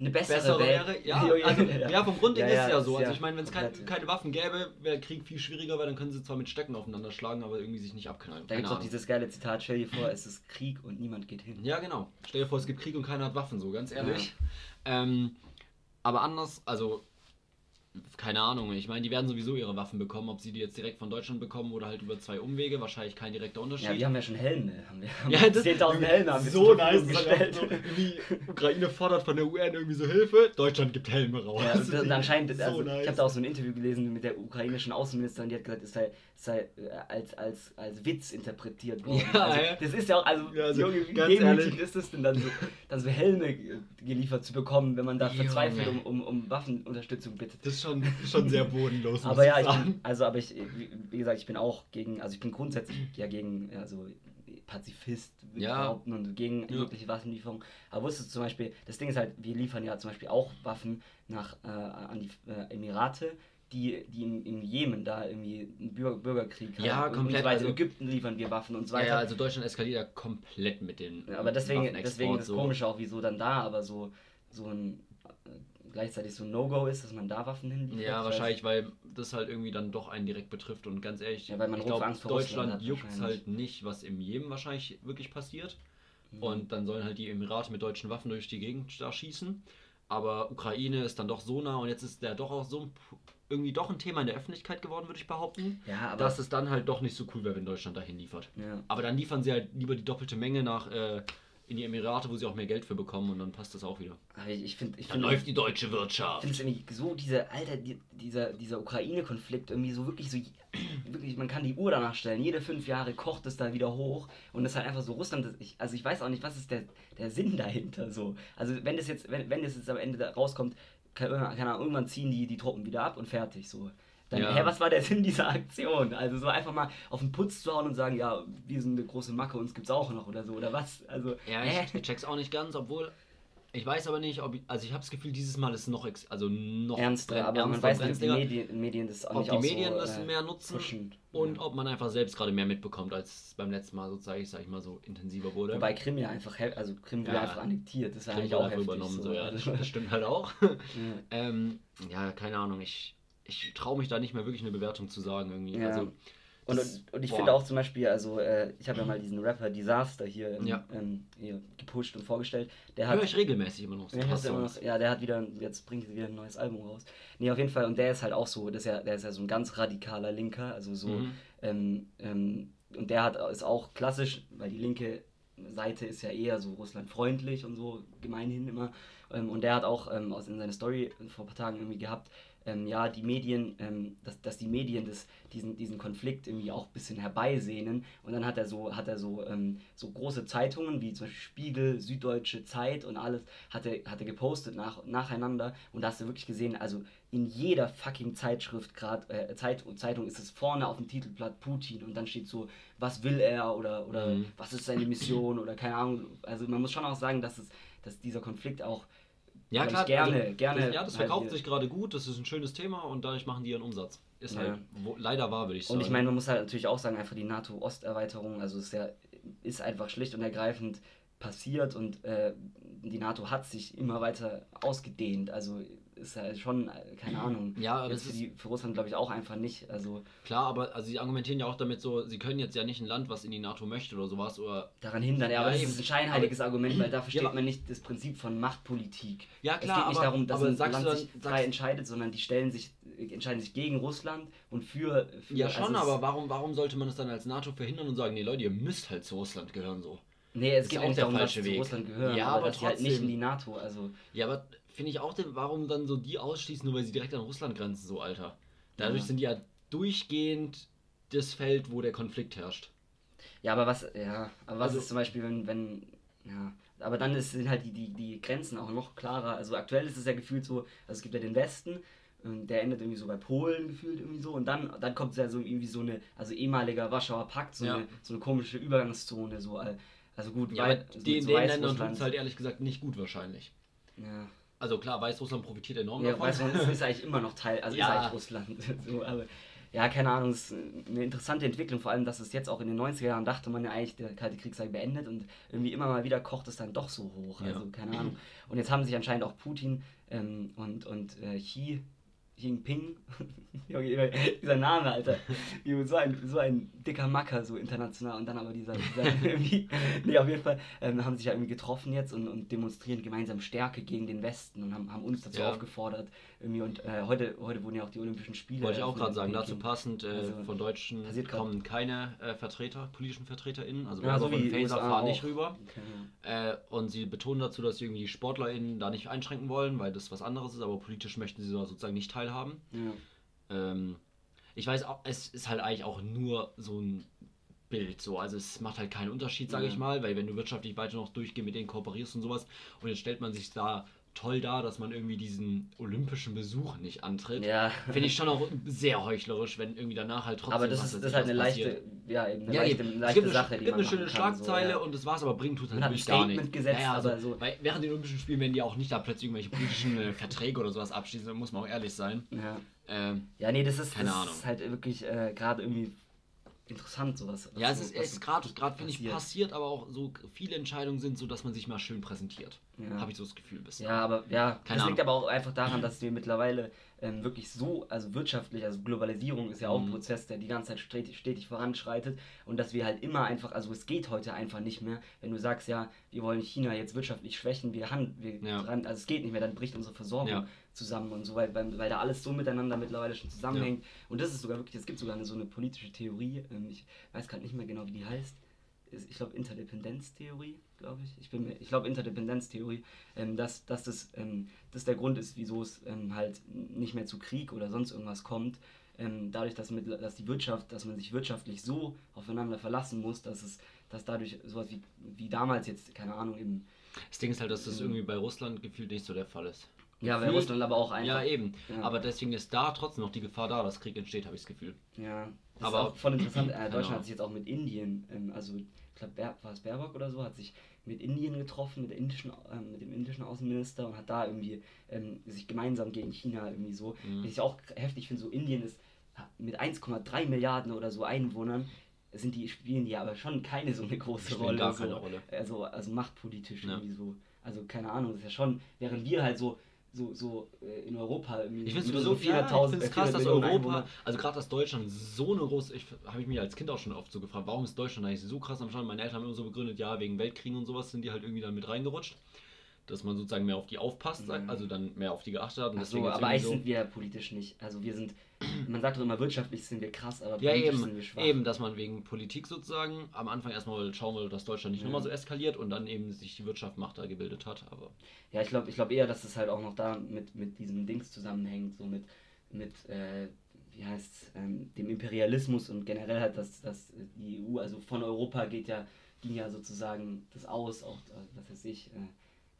eine bessere, bessere wäre. Ja, also, ja, vom Grundding Ja, ist ja, ja ist so. Also ja ich meine, wenn es kein, keine Waffen gäbe, wäre Krieg viel schwieriger, weil dann können sie zwar mit Stecken aufeinander schlagen, aber irgendwie sich nicht abknallen. Da gibt es auch dieses geile Zitat, stell dir vor, es ist Krieg und niemand geht hin. Ja, genau. Stell dir vor, es gibt Krieg und keiner hat Waffen, so ganz ehrlich. Ähm, aber anders, also keine Ahnung. Ich meine, die werden sowieso ihre Waffen bekommen, ob sie die jetzt direkt von Deutschland bekommen oder halt über zwei Umwege. Wahrscheinlich kein direkter Unterschied. Ja, wir haben ja schon Helme. Haben wir haben Ja, das- 10.000 Helme haben wir so nice. Das gestellt. so, irgendwie, Ukraine fordert von der UN irgendwie so Hilfe. Deutschland gibt Helme raus. Ja, und, und anscheinend, so also, nice. ich habe da auch so ein Interview gelesen mit der ukrainischen Außenministerin, die hat gesagt, es sei, sei äh, als, als, als Witz interpretiert worden. Ja, also, ja. Das ist ja auch, also, Ja, also, Junge, wie ehrlich. ist es denn dann so, dann so Helme ge- geliefert zu bekommen, wenn man da verzweifelt um, um, um Waffenunterstützung bittet. Das schon schon sehr bodenlos. Aber ja, ich bin, also aber ich, wie, gesagt, ich bin auch gegen, also ich bin grundsätzlich ja gegen, also Pazifist würde Ja. behaupten und gegen Ja. jegliche Waffenlieferung. Aber wusstest du zum Beispiel, das Ding ist halt, wir liefern ja zum Beispiel auch Waffen nach äh, an die äh, Emirate, die, die im, im Jemen da irgendwie einen Bürger, Bürgerkrieg Ja, haben. Und komplett, so also- Ägypten liefern wir Waffen und so Ja, weiter. ja, also Deutschland eskaliert ja komplett mit den Ja, aber deswegen, deswegen das so. Komische auch, wieso dann da aber so, so ein gleichzeitig so ein No-Go ist, dass man da Waffen hinliefert. Ja, Ich wahrscheinlich, weil das halt irgendwie dann doch einen direkt betrifft und ganz ehrlich, Ja, weil man ich glaube, Deutschland juckt wahrscheinlich. halt nicht, was im Jemen wahrscheinlich wirklich passiert. Mhm. Und dann sollen halt die Emirate mit deutschen Waffen durch die Gegend da schießen. Aber Ukraine ist dann doch so nah und jetzt ist der doch auch so ein, irgendwie doch ein Thema in der Öffentlichkeit geworden, würde ich behaupten. Ja, aber Dass es dann halt doch nicht so cool wäre, wenn Deutschland dahin liefert. ja. Aber dann liefern sie halt lieber die doppelte Menge nach äh, in die Emirate, wo sie auch mehr Geld für bekommen und dann passt das auch wieder. Aber ich, ich finde, ich Dann finde, läuft die deutsche Wirtschaft. finde es irgendwie so, dieser, Alter, die, dieser, dieser Ukraine-Konflikt irgendwie so wirklich so, wirklich, man kann die Uhr danach stellen, jede fünf Jahre kocht es da wieder hoch und es ist halt einfach so Russland, das, ich, also ich weiß auch nicht, was ist der, der Sinn dahinter so. Also wenn das jetzt, wenn, wenn das jetzt am Ende da rauskommt, keine Ahnung, irgendwann ziehen die die Truppen wieder ab und fertig so. Dann, Ja. hä, was war der Sinn dieser Aktion? Also so einfach mal auf den Putz zu hauen und sagen, ja, wir sind eine große Macke, uns gibt's auch noch oder so, oder was? Also, Ja, hä? ich, ich check's auch nicht ganz, obwohl ich weiß aber nicht, ob ich, also ich habe das Gefühl, dieses Mal ist es noch also noch ernster, brenn- aber man ernster, weiß nicht, ob die. Medien, Medien das auch ob nicht die auch Medien so, das äh, mehr nutzen pushen. und Ja. ob man einfach selbst gerade mehr mitbekommt, als beim letzten Mal sozusagen, sag ich mal, so intensiver wurde. Wobei Krim ja einfach, also Krim wurde Ja. einfach annektiert, das war Krim eigentlich wurde auch heftig. übernommen, so. so, ja, Also, das, das stimmt halt auch. ja. ähm, ja, keine Ahnung, ich, ich traue mich da nicht mehr wirklich eine Bewertung zu sagen irgendwie. Ja. Also, Und, und, und ich boah. finde auch zum Beispiel, also äh, ich habe ja mal diesen Rapper Disaster hier, ähm, Ja. ähm, hier gepusht und vorgestellt. Der hat, höre ich regelmäßig immer noch. hörst du immer noch, ja, der hat wieder, jetzt bringt er wieder ein neues Album raus. Nee, auf jeden Fall, und der ist halt auch so, das ist ja, der ist ja so ein ganz radikaler Linker, also so, Mhm. ähm, ähm, und der hat, ist auch klassisch, weil die linke Seite ist ja eher so russlandfreundlich und so gemeinhin immer, ähm, und der hat auch ähm, aus, in seiner Story vor ein paar Tagen irgendwie gehabt, ähm, ja, die Medien, ähm, dass, dass die Medien das, diesen, diesen Konflikt irgendwie auch ein bisschen herbeisehnen. Und dann hat er so, hat er so, ähm, so große Zeitungen wie zum Beispiel Spiegel, Süddeutsche Zeit und alles, hat er, hat er gepostet nach, nacheinander. Und da hast du wirklich gesehen, also in jeder fucking Zeitschrift, gerade äh, Zeit, Zeitung ist es vorne auf dem Titelblatt Putin und dann steht so, was will er oder, oder Mhm. was ist seine Mission oder keine Ahnung. Also man muss schon auch sagen, dass es, dass dieser Konflikt auch Ja, klar, gerne- also, gerne Das, ja, das halt verkauft sich gerade gut, das ist ein schönes Thema und dadurch machen die ihren Umsatz. Ist Ja. halt wo, leider wahr, würde ich sagen. Und ich meine, man muss halt natürlich auch sagen, einfach die NATO-Osterweiterung, also ist ja, ist einfach schlicht und ergreifend passiert und äh, die NATO hat sich immer weiter ausgedehnt. Also ist ja schon, äh, keine Ahnung. Ja, aber jetzt es für, ist- die, für Russland glaube ich auch einfach nicht. Also Klar, aber also sie argumentieren ja auch damit so, sie können jetzt ja nicht ein Land, was in die NATO möchte oder sowas, oder. daran hindern. Ja, aber Ja, das ist ein scheinheiliges Argument, weil da versteht Ja, aber- man nicht das Prinzip von Machtpolitik. Ja, es klar, geht nicht aber- darum, dass aber ein Land dann- sich frei entscheidet, sondern die stellen sich, entscheiden sich gegen Russland und für. für Ja, also schon, es- aber warum, warum sollte man es dann als NATO verhindern und sagen, nee Leute, ihr müsst halt zu Russland gehören so? Nee, es geht auch nicht darum, dass sie zu Weg. Russland gehören, Ja, aber, aber dass sie halt nicht trotzdem. in die NATO. Also Ja, aber finde ich auch, warum dann so die ausschließen, nur weil sie direkt an Russland grenzen, so Alter. Dadurch Ja. sind die ja durchgehend das Feld, wo der Konflikt herrscht. Ja, aber was, ja, aber was Also- ist zum Beispiel, wenn, wenn, ja, aber dann ist, sind halt die, die, die Grenzen auch noch klarer. Also aktuell ist es ja gefühlt so, also es gibt ja den Westen, ähm, der endet irgendwie so bei Polen gefühlt irgendwie so und dann, dann kommt ja so irgendwie so eine, also ehemaliger Warschauer Pakt, so, Ja. eine, so eine komische Übergangszone, so, also gut, Ja, wei- aber so den, den Ländern tut es halt ehrlich gesagt nicht gut wahrscheinlich. ja. Also klar, Weißrussland profitiert enorm Ja, davon. Weißrussland ist, ist eigentlich immer noch Teil, also Ja. ist eigentlich Russland. so, aber, ja, keine Ahnung, es ist eine interessante Entwicklung, vor allem, dass es jetzt auch in den 90er Jahren dachte man ja eigentlich, der Kalte Krieg sei beendet und irgendwie immer mal wieder kocht es dann doch so hoch. Ja. Also, keine Ahnung. Und jetzt haben sich anscheinend auch Putin ähm, und, und äh, Xi Jinping, dieser Name, Alter, so ein, so ein dicker Macker, so international. Und dann aber dieser, dieser irgendwie, nee, auf jeden Fall ähm, haben sich ja irgendwie getroffen jetzt und, und demonstrieren gemeinsam Stärke gegen den Westen und haben, haben uns dazu Ja. aufgefordert irgendwie und äh, heute, heute wurden ja auch die Olympischen Spiele. Wollte ich auch gerade sagen, dazu passend, äh, Also, von Deutschen kommen keine äh, Vertreter, politischen VertreterInnen, also Ja, so von USA fahren nicht rüber. Okay, Äh, und sie betonen dazu, dass sie irgendwie die SportlerInnen da nicht einschränken wollen, weil das was anderes ist, aber politisch möchten sie da sozusagen nicht teilhaben. ja. Ähm, ich weiß auch, es ist halt eigentlich auch nur so ein Bild so. Also es macht halt keinen Unterschied, sage Ja. ich mal, weil wenn du wirtschaftlich weiter noch durchgehend mit denen kooperierst und sowas und jetzt stellt man sich da toll da, dass man irgendwie diesen olympischen Besuch nicht antritt. Ja. Finde ich schon auch sehr heuchlerisch, wenn irgendwie danach halt trotzdem Aber das ist, das ist halt eine leichte, ja, eben eine Ja, leichte, eben. eine es leichte gibt Sache, eine, die gibt eine schöne Schlagzeile so, ja. und das war's, aber bringen tut halt wirklich gar nichts. gesetzt, ja, ja, also, so- weil während den Olympischen Spielen werden die auch nicht da plötzlich irgendwelche politischen äh, Verträge oder sowas abschließen, da muss man auch ehrlich sein. Ja. Ähm, ja, nee, das ist, Keine das ist halt wirklich äh, gerade irgendwie interessant, sowas. ja, es ist, ist gerade, gerade finde ich, passiert. aber auch so viele Entscheidungen sind so, dass man sich mal schön präsentiert. Ja. Habe ich so das Gefühl bisher. Ja, aber ja, Keine das liegt Ahnung. aber auch einfach daran, dass wir mittlerweile ähm, wirklich so, also wirtschaftlich, also Globalisierung ist ja auch ein Mhm. Prozess, der die ganze Zeit stetig, stetig voranschreitet und dass wir halt immer einfach, also es geht heute einfach nicht mehr, wenn du sagst, ja, wir wollen China jetzt wirtschaftlich schwächen, wir, hand, wir Ja. dran, also es geht nicht mehr, dann bricht unsere Versorgung Ja. Zusammen und so, weil, weil, weil da alles so miteinander mittlerweile schon zusammenhängt und das ist sogar wirklich, es gibt sogar eine, so eine politische Theorie, ähm, ich weiß gerade nicht mehr genau, wie die heißt, ich glaube, Interdependenztheorie, glaube ich. Ich, bin ich glaube, Interdependenztheorie, ähm, dass, dass das, ähm, das der Grund ist, wieso es ähm, halt nicht mehr zu Krieg oder sonst irgendwas kommt. Ähm, dadurch, dass, mit, dass die Wirtschaft, dass man sich wirtschaftlich so aufeinander verlassen muss, dass es, dass dadurch sowas wie, wie damals jetzt, keine Ahnung, im, Das Ding ist halt, dass das irgendwie bei Russland gefühlt nicht so der Fall ist. Ja, Gefühlt- Russland aber auch einfach. Ja, eben. Ja. Aber deswegen ist da trotzdem noch die Gefahr da, dass Krieg entsteht, habe ich das Gefühl. Ja, das Aber- ist auch voll interessant. Äh, Deutschland Ahnung. hat sich jetzt auch mit Indien, ähm, also ich glaube, war es Baerbock oder so, hat sich mit Indien getroffen, mit, der indischen, ähm, mit dem indischen Außenminister und hat da irgendwie ähm, sich gemeinsam gegen China irgendwie so. Mhm. Was ich auch heftig finde, so Indien ist mit 1,3 Milliarden oder so Einwohnern, sind die, spielen die aber schon keine so eine große Spielen Rolle. gar so. keine Rolle. Also, also machtpolitisch Ja. irgendwie so. Also keine Ahnung, das ist ja schon, während wir halt so, so, so äh, in Europa irgendwie Ich finde sowieso unseren ja, ich 400.000, find's äh, krass, dass 400 Millionen Europa, Einwohnern- also gerade dass Deutschland so eine große, ich habe ich mich als Kind auch schon oft so gefragt, warum ist Deutschland eigentlich so krass am Start? Meine Eltern haben immer so begründet, ja, wegen Weltkriegen und sowas sind die halt irgendwie dann mit reingerutscht. Dass man sozusagen mehr auf die aufpasst, Mhm. also dann mehr auf die geachtet hat. Und Ach so, aber eigentlich sind wir politisch nicht. Also wir sind, man sagt doch immer, wirtschaftlich sind wir krass, aber Ja, politisch eben, sind wir schwach. eben, dass man wegen Politik sozusagen am Anfang erstmal schauen will, dass Deutschland nicht Ja. nochmal so eskaliert und dann eben sich die Wirtschaft Macht da gebildet hat. Aber Ja, ich glaube ich glaub eher, dass es halt auch noch da mit, mit diesem Dings zusammenhängt, so mit, mit äh, wie heißt ähm, dem Imperialismus und generell halt, dass, dass die EU, also von Europa geht ja, ging ja sozusagen das aus, auch, äh, was weiß ich, äh,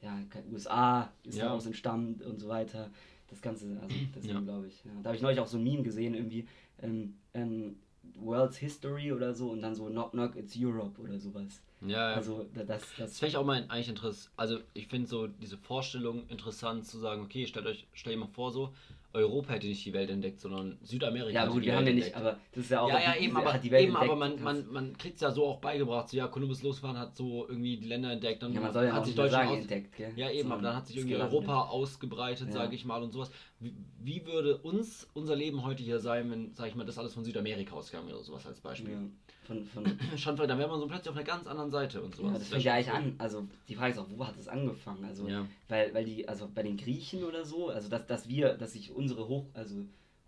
ja, USA ist Ja. daraus entstammt und so weiter. Das Ganze, also deswegen Ja. glaube ich. Ja. Da habe ich neulich auch so ein Meme gesehen, irgendwie, ähm, ähm, World's History oder so und dann so Knock Knock, it's Europe oder sowas. ja, Also da- das, Das das fände ich auch mal eigentlich interessant. Also ich finde so diese Vorstellung interessant zu sagen, okay, stellt euch, stell dir mal vor so, Europa hätte nicht die Welt entdeckt, sondern Südamerika Ja, aber gut, die wir Welt haben ja nicht, aber das ist ja auch. ja, ja, eben, aber, hat die Welt eben, aber man, man, man kriegt es ja so auch beigebracht, so ja, Kolumbus losfahren hat so irgendwie die Länder entdeckt, dann Ja, man soll ja hat sich Deutschland aus, entdeckt, gell? Ja, eben, aber Sondern dann hat sich irgendwie. Europa ausgebreitet, Ja. sage ich mal, und sowas. Wie, wie würde uns unser Leben heute hier sein, wenn, sage ich mal, das alles von Südamerika ausgegangen wäre oder sowas als Beispiel? Ja, von, von, Schon, dann wäre man so plötzlich auf einer ganz anderen Seite und sowas. ja, das wär fängt ja eigentlich an. Also die Frage ist auch, wo hat es angefangen? Also, Ja. weil, weil die, also bei den Griechen oder so, also dass, dass wir, dass sich unsere Hoch, also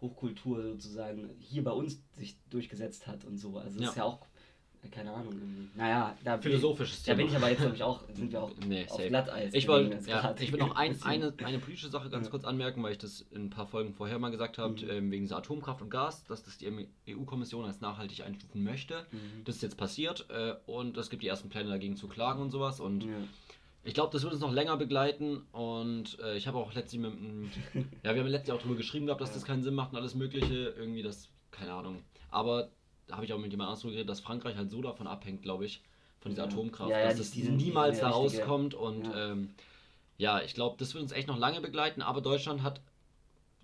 Hochkultur sozusagen hier bei uns sich durchgesetzt hat und so. Also das Ja. ist ja auch, keine Ahnung, irgendwie. Naja, da bin, Philosophisches da bin Thema. ich aber jetzt, glaube ich, auch, sind wir auch Nee, auf safe. Glatteis. Ich wollte, ja, ich will noch ein, eine, eine politische Sache ganz Ja. kurz anmerken, weil ich das in ein paar Folgen vorher mal gesagt habe, Mhm. ähm, wegen dieser Atomkraft und Gas, dass das die EU-Kommission als nachhaltig einstufen möchte. Mhm. Das ist jetzt passiert äh, und es gibt die ersten Pläne dagegen zu klagen und sowas. Und Ja. ich glaube, das wird uns noch länger begleiten. Und äh, ich habe auch letztlich mit einem, ja, wir haben letztlich auch darüber geschrieben gehabt, dass Ja. das keinen Sinn macht und alles Mögliche. Irgendwie das, keine Ahnung. Aber da habe ich auch mit jemandem anders drüber geredet, dass Frankreich halt so davon abhängt, glaube ich, von dieser Ja. Atomkraft, Ja, ja, dass das die niemals da rauskommt. Und Ja. ähm, ja, ich glaube, das wird uns echt noch lange begleiten, aber Deutschland hat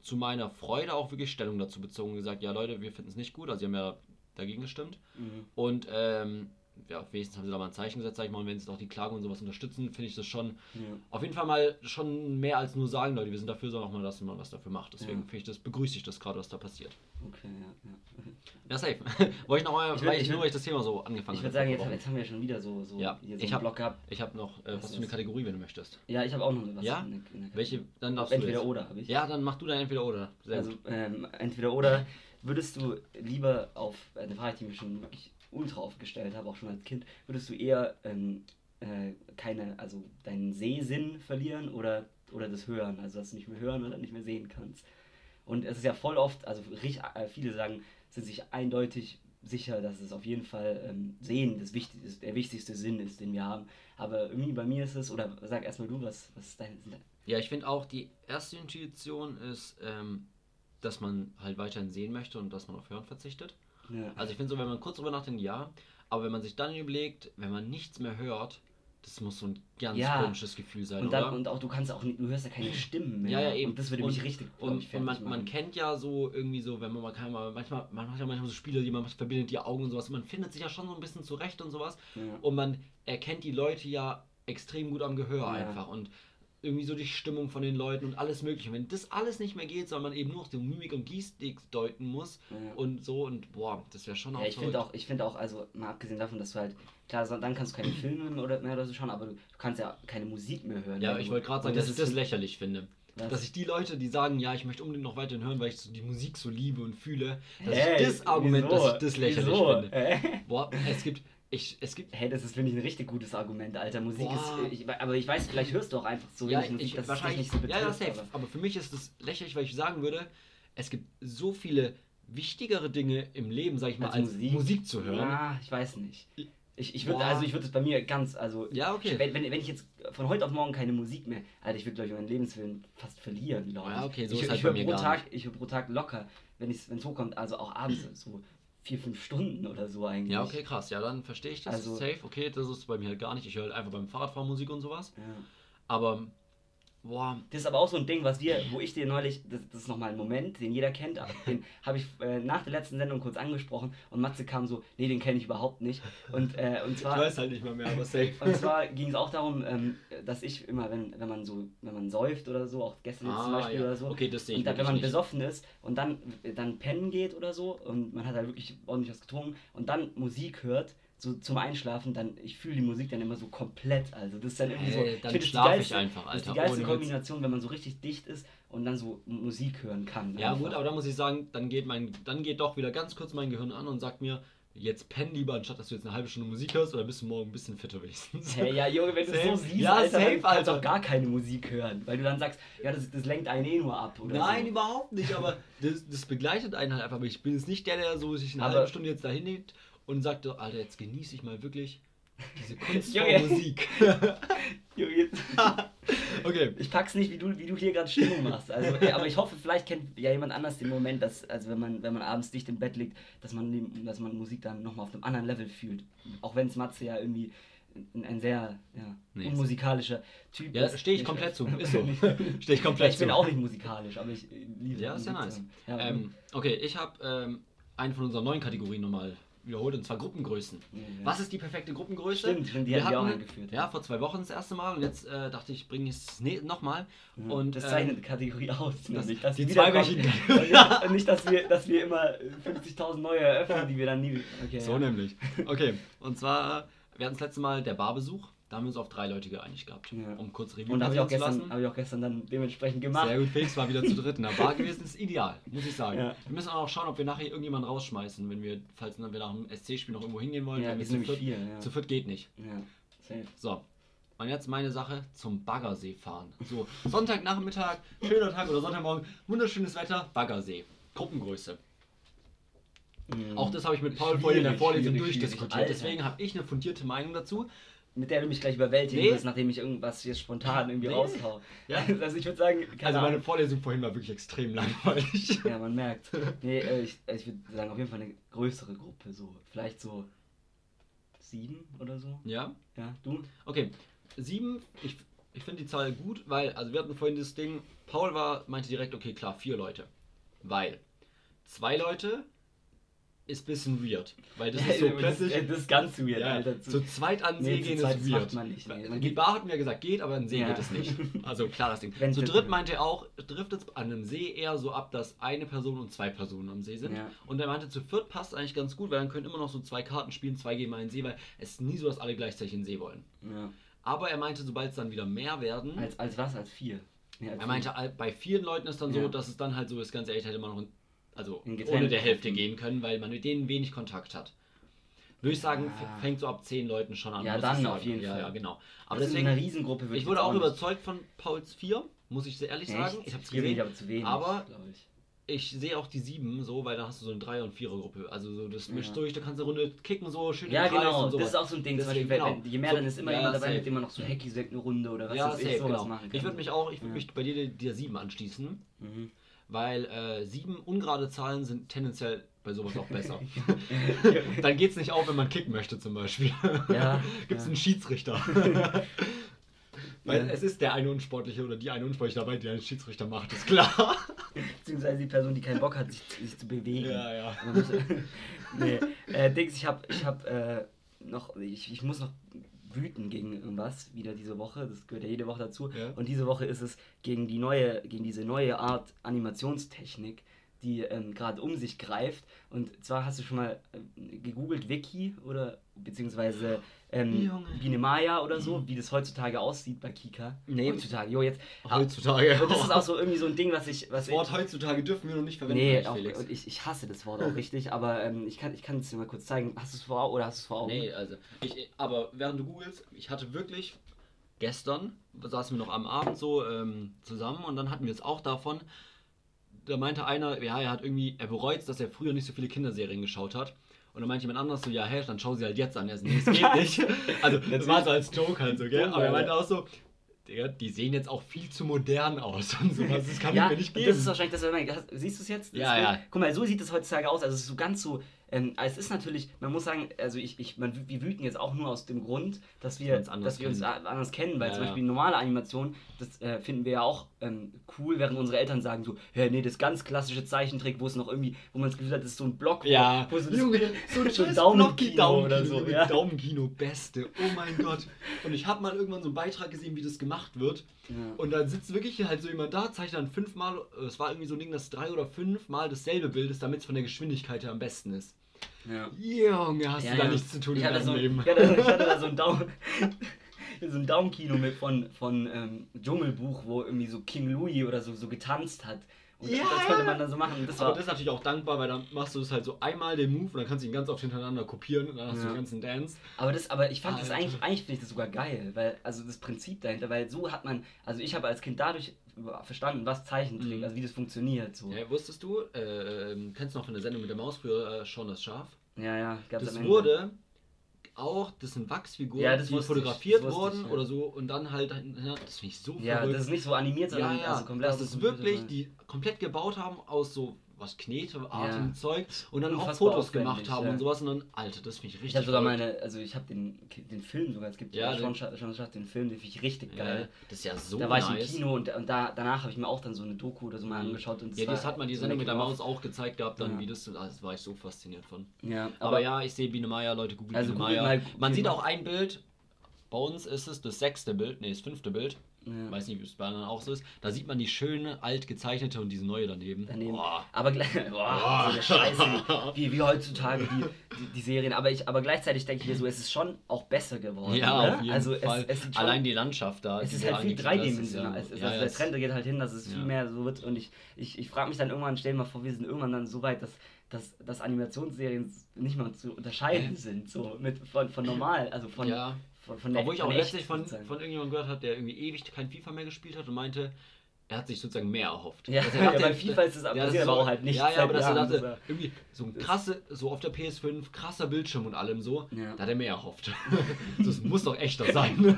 zu meiner Freude auch wirklich Stellung dazu bezogen und gesagt, ja Leute, wir finden es nicht gut, also sie haben ja dagegen gestimmt. Mhm. Und ähm, ja, wenigstens haben sie da mal ein Zeichen gesetzt, sag ich mal, und wenn sie auch die Klage und sowas unterstützen, finde ich das schon Ja. auf jeden Fall mal schon mehr als nur sagen, Leute, wir sind dafür, sondern auch mal, dass man was dafür macht. Deswegen Ja. finde ich das, begrüße ich das gerade, was da passiert. Okay, ja, ja. Ja, safe. Wollte ich noch mal, Ich weil ich, nur weil ich das Thema so angefangen Ich würde sagen, jetzt, jetzt haben wir schon wieder so, so, Ja, hier so ich hab- Block gehabt. Ich habe noch, äh, Was was für eine? Kategorie, wenn du möchtest. Ja, ich habe auch noch was. Ja? in der- in der Welche, dann darfst du Entweder oder habe ich. Ja, dann mach du dann entweder oder. Sehr also ähm, entweder oder. Würdest du lieber auf, äh, eine Frage, die mir schon wirklich ultra oft gestellt habe, auch schon als Kind, würdest du eher ähm, äh, keine, also deinen Sehsinn verlieren oder, oder das Hören, also dass du nicht mehr hören oder nicht mehr sehen kannst? Und es ist ja voll oft, also richtig, äh, viele sagen, sind sich eindeutig sicher, dass es auf jeden Fall ähm, Sehen das wichtigste, der wichtigste Sinn ist, den wir haben. Aber irgendwie bei mir ist es, oder sag erstmal du, was, was ist dein Sinn? Ja, ich finde auch, die erste Intuition ist, ähm, dass man halt weiterhin sehen möchte und dass man auf Hören verzichtet. Ja. Also ich finde so, wenn man kurz drüber nachdenkt, ja. Aber wenn man sich dann überlegt, wenn man nichts mehr hört, das muss so ein ganz Ja. komisches Gefühl sein, und, dann, oder? und auch du kannst auch nicht, du hörst ja keine Stimmen mehr. Ja, ja, eben. Und das würde mich richtig glaub Und, ich, und man, man kennt ja so irgendwie so, wenn man, man kann mal, manchmal, man macht ja manchmal so Spiele, die man macht, verbindet die Augen und sowas. Man findet sich ja schon so ein bisschen zurecht und sowas. Ja. Und man erkennt die Leute ja extrem gut am Gehör Ja. einfach. Und irgendwie so die Stimmung von den Leuten und alles mögliche. Wenn das alles nicht mehr geht, sondern man eben nur noch die Mimik und Gestik deuten muss Ja. und so und boah, das wäre schon auch Ja, ich finde auch, ich finde auch, also mal abgesehen davon, dass du halt, klar, dann kannst du keine Filme mehr oder, mehr oder so schauen, aber du, kannst ja keine Musik mehr hören. Ja, wenn ich wollte gerade und sagen, dass ich das ist- lächerlich finde. Was? Dass ich die Leute, die sagen, ja, ich möchte unbedingt noch weiterhin hören, weil ich so die Musik so liebe und fühle, dass Hä, ich das Argument, wieso? dass ich das lächerlich Wieso? finde. Boah, es gibt, ich, es gibt, Hey, das ist, finde ich, ein richtig gutes Argument, Alter. Musik Boah. ist. Ich, aber ich weiß, vielleicht hörst du auch einfach so ja, wenig Musik, ich, dass wahrscheinlich, nicht so betrifft. ja, safe. aber- Aber für mich ist das lächerlich, weil ich sagen würde, es gibt so viele wichtigere Dinge im Leben, sag ich mal, Als als, Musik? Musik? zu hören. Ja, ich weiß nicht. Ich, ich würde, also ich würde es bei mir ganz, also Ja, okay. wenn, wenn, wenn ich jetzt von heute auf morgen keine Musik mehr, Alter, ich würde glaube ich meinen Lebenswillen fast verlieren, glaube ich. Ja, okay, so ich, ist halt ich bei höre mir pro Tag, ich höre pro Tag locker, wenn es wenn es hochkommt, also auch abends so vier, fünf Stunden oder so eigentlich. Ja, okay, krass. Ja, dann verstehe ich das. Also- safe, okay, das ist bei mir halt gar nicht. Ich höre halt einfach beim Fahrradfahren Musik und sowas. Ja. Aber, boah, Das ist aber auch so ein Ding, was wir, wo ich dir neulich, das, das ist nochmal ein Moment, den jeder kennt, aber den habe ich äh, nach der letzten Sendung kurz angesprochen und Matze kam so, nee, den kenne ich überhaupt nicht. Und, äh, und zwar. halt nicht mal mehr, aber safe. Und zwar ging es auch darum, ähm, dass ich immer, wenn, wenn man so, wenn man säuft oder so, auch gestern jetzt zum Ah, Beispiel ja. oder so, Okay, das sehe ich und dann, wenn man nicht. besoffen ist und dann, dann pennen geht oder so und man hat halt wirklich ordentlich was getrunken und dann Musik hört, so zum Einschlafen, dann, ich fühle die Musik dann immer so komplett, also das ist dann irgendwie so, Hey, dann find, das ist die schlaf ich einfach, Das ist die Alter, geilste Witz. Kombination, wenn man so richtig dicht ist und dann so Musik hören kann. Ja, einfach. gut, aber da muss ich sagen, dann geht mein, dann geht doch wieder ganz kurz mein Gehirn an und sagt mir, jetzt penn lieber, anstatt dass du jetzt eine halbe Stunde Musik hörst, oder bist du morgen ein bisschen fitter wenigstens. Hey, ja, Junge, wenn du Safe. so siehst, Ja, Alter, safe, dann kannst Alter. auch gar keine Musik hören, weil du dann sagst, ja, das, das lenkt einen eh nur ab. Nein, so. überhaupt nicht, aber das, das begleitet einen halt einfach. Aber Ich bin jetzt nicht der, der so sich eine Aber- halbe Stunde jetzt dahin legt und sagt, oh, Alter, jetzt genieße ich mal wirklich diese kunstvolle Musik. Junge, okay. Ich pack's nicht, wie du, wie du hier gerade Stimmung machst. Also, ja, aber ich hoffe, vielleicht kennt ja jemand anders den Moment, dass, also wenn man, wenn man abends dicht im Bett liegt, dass man, dass man Musik dann nochmal auf einem anderen Level fühlt. Auch wenn es Matze ja irgendwie ein, ein sehr ja, Nee, unmusikalischer Typ Ja, ist. stehe ich komplett zu. Ist so. Stehe ich komplett ich bin zu. auch nicht musikalisch, aber ich liebe Ja, ist ja nice. Ja, Ähm, okay, ich habe ähm, eine von unseren neuen Kategorien nochmal wiederholt, und zwar Gruppengrößen. ja. Was ist die perfekte Gruppengröße? Stimmt, die wir haben wir auch hatten, eingeführt. Ja, vor zwei Wochen das erste Mal und jetzt äh, dachte ich, bringe ich es nochmal. Und das ähm, zeichnet die Kategorie aus. das- nämlich, dass die zweiwöchigen- und, nicht, nicht, dass wir, dass wir immer äh, 50.000 neue eröffnen, die wir dann nie. Okay, So ja. nämlich. Okay, und zwar, wir hatten das letzte Mal der Barbesuch. Da haben wir uns auf drei Leute geeinigt gehabt. Ja. Um kurz Review Und habe ich, auch gestern- lassen. hab ich auch gestern dann dementsprechend gemacht. Sehr gut, Felix war wieder zu dritt in der Bar gewesen. Ist ideal, muss ich sagen. Ja. Wir müssen auch noch schauen, ob wir nachher irgendjemanden rausschmeißen, wenn wir, falls wir nach dem SC-Spiel noch irgendwo hingehen wollen. Ja, wir sind zu viert, vier. Ja. zu viert geht nicht. ja, safe. So. Und jetzt meine Sache zum Baggersee fahren. So, Sonntagnachmittag, schöner Tag oder Sonntagmorgen, wunderschönes Wetter, Baggersee. Gruppengröße. Auch das habe ich mit Paul vorhin in der Vorlesung durchdiskutiert. Deswegen habe ich eine fundierte Meinung dazu. Mit der du mich gleich überwältigen Nee. wirst, nachdem ich irgendwas jetzt spontan irgendwie Nee. raushau. Ja. Also ich würde sagen, keine Also meine. Vorlesung vorhin war wirklich extrem langweilig. Ja, man merkt. Nee, äh, ich, ich würde sagen, auf jeden Fall eine größere Gruppe. So. Vielleicht so sieben oder so. Ja? Ja, du? Okay. Sieben, ich, ich finde die Zahl gut, weil, also wir hatten vorhin das Ding, Paul war, meinte direkt, okay, klar, vier Leute. Weil zwei Leute ist ein bisschen weird. Weil das ist so das, plötzlich. ist, das ist ganz weird, Ja, Alter. zu zweit an den Nee, See zu gehen ist das weird. man nicht, nee. Man die Bar hatten wir gesagt, geht, aber an den See Ja. geht es nicht. Also klares Ding. Wenn's Zu dritt meinte er auch, trifft es an einem See eher so ab, dass eine Person und zwei Personen am See sind. Ja. Und er meinte, zu viert passt eigentlich ganz gut, weil dann können immer noch so zwei Karten spielen, zwei gehen mal in den See, weil es ist nie so, dass alle gleichzeitig in den See wollen. Ja. Aber er meinte, sobald es dann wieder mehr werden, Als, als was? Als vier? Nee, als er meinte, all- bei vielen Leuten ist dann so, Ja. dass es dann halt so ist, ganz ehrlich, hätte man noch, in, also ohne der Hälfte gehen können, weil man mit denen wenig Kontakt hat. Würde ich sagen, Ja. f- fängt so ab zehn Leuten schon an. Ja, dann ich auf sagen. jeden ja, Fall. Ja, genau. Aber das deswegen, in einer Riesengruppe ich wurde auch überzeugt von Pauls 4, muss ich sehr ehrlich sagen. Echt? Ich habe es gesehen. aber zu wenig, aber- ich. ich sehe auch die sieben so, weil da hast du so eine Dreier- und Vierer-Gruppe. Also so, das mischt Ja. durch, da kannst du eine Runde kicken, so schön Ja, genau. Das ist auch so ein Ding. Deswegen, genau. je mehr, So, dann ist immer jemand dabei, safe. mit dem man noch so Hacky sagt eine Runde oder was ja, weiß ich, safe, sowas genau. machen kann. Ich würde mich auch, ich würde mich bei dir der sieben anschließen, Mhm. Weil äh, sieben ungerade Zahlen sind tendenziell bei sowas auch besser. Dann geht es nicht auf, wenn man kicken möchte zum Beispiel. Ja, Gibt es ja. einen Schiedsrichter. Weil Ja. es ist der eine Unsportliche oder die eine Unsportliche dabei, die einen Schiedsrichter macht, ist klar. Beziehungsweise die Person, die keinen Bock hat, sich, sich zu bewegen. Ja, ja. Muss- nee, äh, Dings, ich hab, ich hab äh, noch, ich, ich muss noch wüten gegen irgendwas wieder diese Woche. Das gehört ja jede Woche dazu. Ja. Und diese Woche ist es gegen die neue, gegen diese neue Art Animationstechnik, die ähm, gerade um sich greift. Und zwar hast du schon mal äh, gegoogelt Wiki oder beziehungsweise ähm. Biene Maya oder so, wie das heutzutage aussieht bei Kika. Nee. Heutzutage, jo, jetzt. Heutzutage. Und das ist auch so irgendwie so ein Ding, was ich. Was Das Wort ich, heutzutage dürfen wir noch nicht verwenden, Nee, auch, Felix. und ich, ich hasse das Wort auch richtig, aber ähm, ich kann ich kann es dir mal kurz zeigen. Hast du es vor oder hast du es vor Augen? Nee, also, ich, aber während du googelst, ich hatte wirklich gestern, saßen wir noch am Abend so ähm, zusammen und dann hatten wir es auch davon, da meinte einer, ja, er hat irgendwie, er bereut dass er früher nicht so viele Kinderserien geschaut hat. Und dann meinte jemand anderes so, ja, hä, dann schau sie halt jetzt an. Er so, nee, es geht nicht. Also, das war so als Joke halt so, gell? Aber er meinte auch so, Digga, die sehen jetzt auch viel zu modern aus und sowas. Das kann ja, ich mir nicht geben. das ist wahrscheinlich das, was ich meine. Siehst du es jetzt? Das Ja, ja. Guck mal, so sieht es heutzutage aus. Also es ist so ganz so. Ähm, es ist natürlich, man muss sagen, also ich, ich, man, wir wüten jetzt auch nur aus dem Grund, dass wir, uns anders dass wir uns anders kennen, weil Ja, zum. Beispiel normale Animation, das äh, finden wir ja auch ähm, cool, während unsere Eltern sagen so, ja, nee, das ganz klassische Zeichentrick, wo es noch irgendwie, wo man das Gefühl hat, das ist so ein Block, wo, Ja, wo so das, Junge, so ein so Daumenkino Blocky oder so, ja. Daumenkino, beste. Oh mein Gott. Und ich habe mal irgendwann so einen Beitrag gesehen, wie das gemacht wird. Ja. Und dann sitzt wirklich halt so jemand da, zeichnet dann fünfmal, äh, es war irgendwie so ein Ding, dass drei oder fünfmal dasselbe Bild ist, damit es von der Geschwindigkeit her am besten ist. Ja. Junge, hast Ja, du da ja. nichts zu tun ich in hatte deinem so, Leben. Ich hatte, ich hatte da so ein Daumen. so ein Daumenkino mit von, von ähm, Dschungelbuch, wo irgendwie so King Louis oder so, so getanzt hat. Und Ja. das konnte man dann so machen. Und das Aber war, das ist natürlich auch dankbar, weil dann machst du es halt so einmal den Move und dann kannst du ihn ganz oft hintereinander kopieren und dann hast du Ja. den ganzen Dance. aber, das, aber ich fand das Alter. eigentlich, eigentlich finde ich das sogar geil, weil, also das Prinzip dahinter, weil so hat man, also ich habe als Kind dadurch verstanden, was Zeichentrick, Mhm. also wie das funktioniert. So. Ja, wusstest du, äh, ähm, kennst du noch von der Sendung mit der Maus früher, äh, Schon das Schaf? Ja, ja, gab's Das wurde auch, das sind Wachsfiguren, Ja, das die fotografiert wurden ja. oder so und dann halt, ja, das finde ich so Ja, verrückt. das ist nicht so animiert, ja, sondern ja, also komplett das ist wirklich, die komplett gebaut haben aus so was Kneteartem Ja. Zeug und dann auch Unfassbar Fotos aufwendig, gemacht haben ja. und sowas und dann, Alter, das finde ich richtig Ich habe sogar meine, also ich habe den, den Film sogar, es gibt Ja, ja, schon, den- schon, schon, schon den Film, den finde ich richtig ja, geil. das ist ja so da war nice. ich im Kino und, und da, danach habe ich mir auch dann so eine Doku oder so mal Mhm. angeschaut. Und Ja, das hat man die Sendung mit der. Maus auch gezeigt gehabt, dann Ja. wie das, also, das war ich so fasziniert von. Ja, Aber, aber, ja, ich sehe Biene Meier, Leute, googelt Also Biene Meier. Man sieht auch ein Bild, bei uns ist es das sechste Bild, nee, das fünfte Bild. Ja, Weiß nicht, wie es bei anderen auch so ist. Da sieht man die schöne, alt gezeichnete und diese neue daneben. daneben. Boah. Aber gleich, boah, so eine Scheiße, wie, wie heutzutage die, die, die Serien. Aber, ich, aber gleichzeitig denke ich mir so, es ist schon auch besser geworden. Ja, oder? auf jeden also Fall. Es, es schon, Allein die Landschaft da. es ist halt viel dreidimensionaler. Ja, Es ist, ja, also der Trend geht halt hin, dass es viel mehr so wird. Und ich, ich, ich frage mich dann irgendwann, stell dir mal vor, wir sind irgendwann dann so weit, dass, dass, dass Animationsserien nicht mehr zu unterscheiden sind. So mit, von, von normal, also von, ja. Von, von Obwohl ich auch letztlich von, sozusagen. von irgendjemandem gehört habe, der irgendwie ewig kein FIFA mehr gespielt hat und meinte, er hat sich sozusagen mehr erhofft. Ja, Also ja, dachte, bei FIFA ist es ja, passiert das aber so- auch halt nicht. Ja, ja, aber dass er dachte, das irgendwie so ein krasse, so auf der PS5, krasser Bildschirm und allem so, Ja. da hat er mehr erhofft. das muss doch echter sein.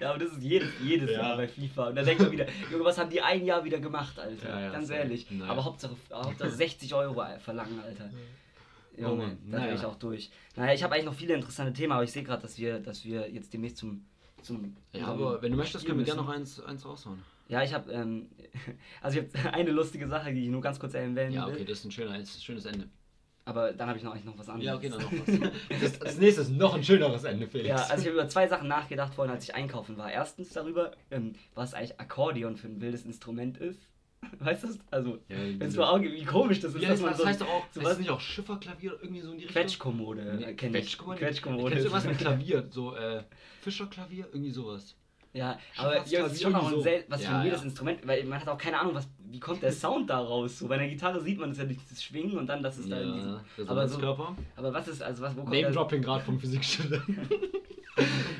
Ja, aber das ist jedes, jedes Ja. Jahr bei FIFA. Und da denkt man wieder, Junge, was haben die ein Jahr wieder gemacht, Alter? Ja, ja, Ganz ehrlich. Naja. Aber Hauptsache, Hauptsache 60 Euro verlangen, Alter. Junge, Oh Mann, da naja. ich auch durch. Naja, ich habe eigentlich noch viele interessante Themen, aber ich sehe gerade, dass wir, dass wir jetzt demnächst zum. zum ja, aber wenn du möchtest, können wir gerne noch eins, eins raushauen. Ja, ich habe. Ähm, also, ich habe eine lustige Sache, die ich nur ganz kurz erwähnen Ja, will. okay, das ist ein, schöner, ein schönes Ende. Aber dann habe ich noch eigentlich noch was anderes. Ja, okay, dann noch was. Das, das nächste ist noch ein schöneres Ende, Felix. Ja, also ich habe über zwei Sachen nachgedacht vorhin, als ich einkaufen war. Erstens darüber, ähm, was eigentlich Akkordeon für ein wildes Instrument ist. Weißt du das? Also, Ja, wenn du auch wie komisch das ist, ja, dass das, man das so heißt doch auch, so ist was nicht auch Schifferklavier irgendwie so in die Richtung? Quetschkommode Nee, äh, kenn ich. Quetschkommode? Quetschkommode. Kennst du was mit Klavier? So, äh, Fischerklavier? Irgendwie sowas. Ja, aber ja, das ist schon ein so. sel was für Ja, ein wildes ja. Instrument, weil man hat auch keine Ahnung, was, wie kommt der Sound da raus? So, bei einer Gitarre sieht man das ja durch das Schwingen und dann, das ist da in diesem, aber so, Körper. aber was ist, also was, wo kommt Name Dropping gerade vom Physikstudenten.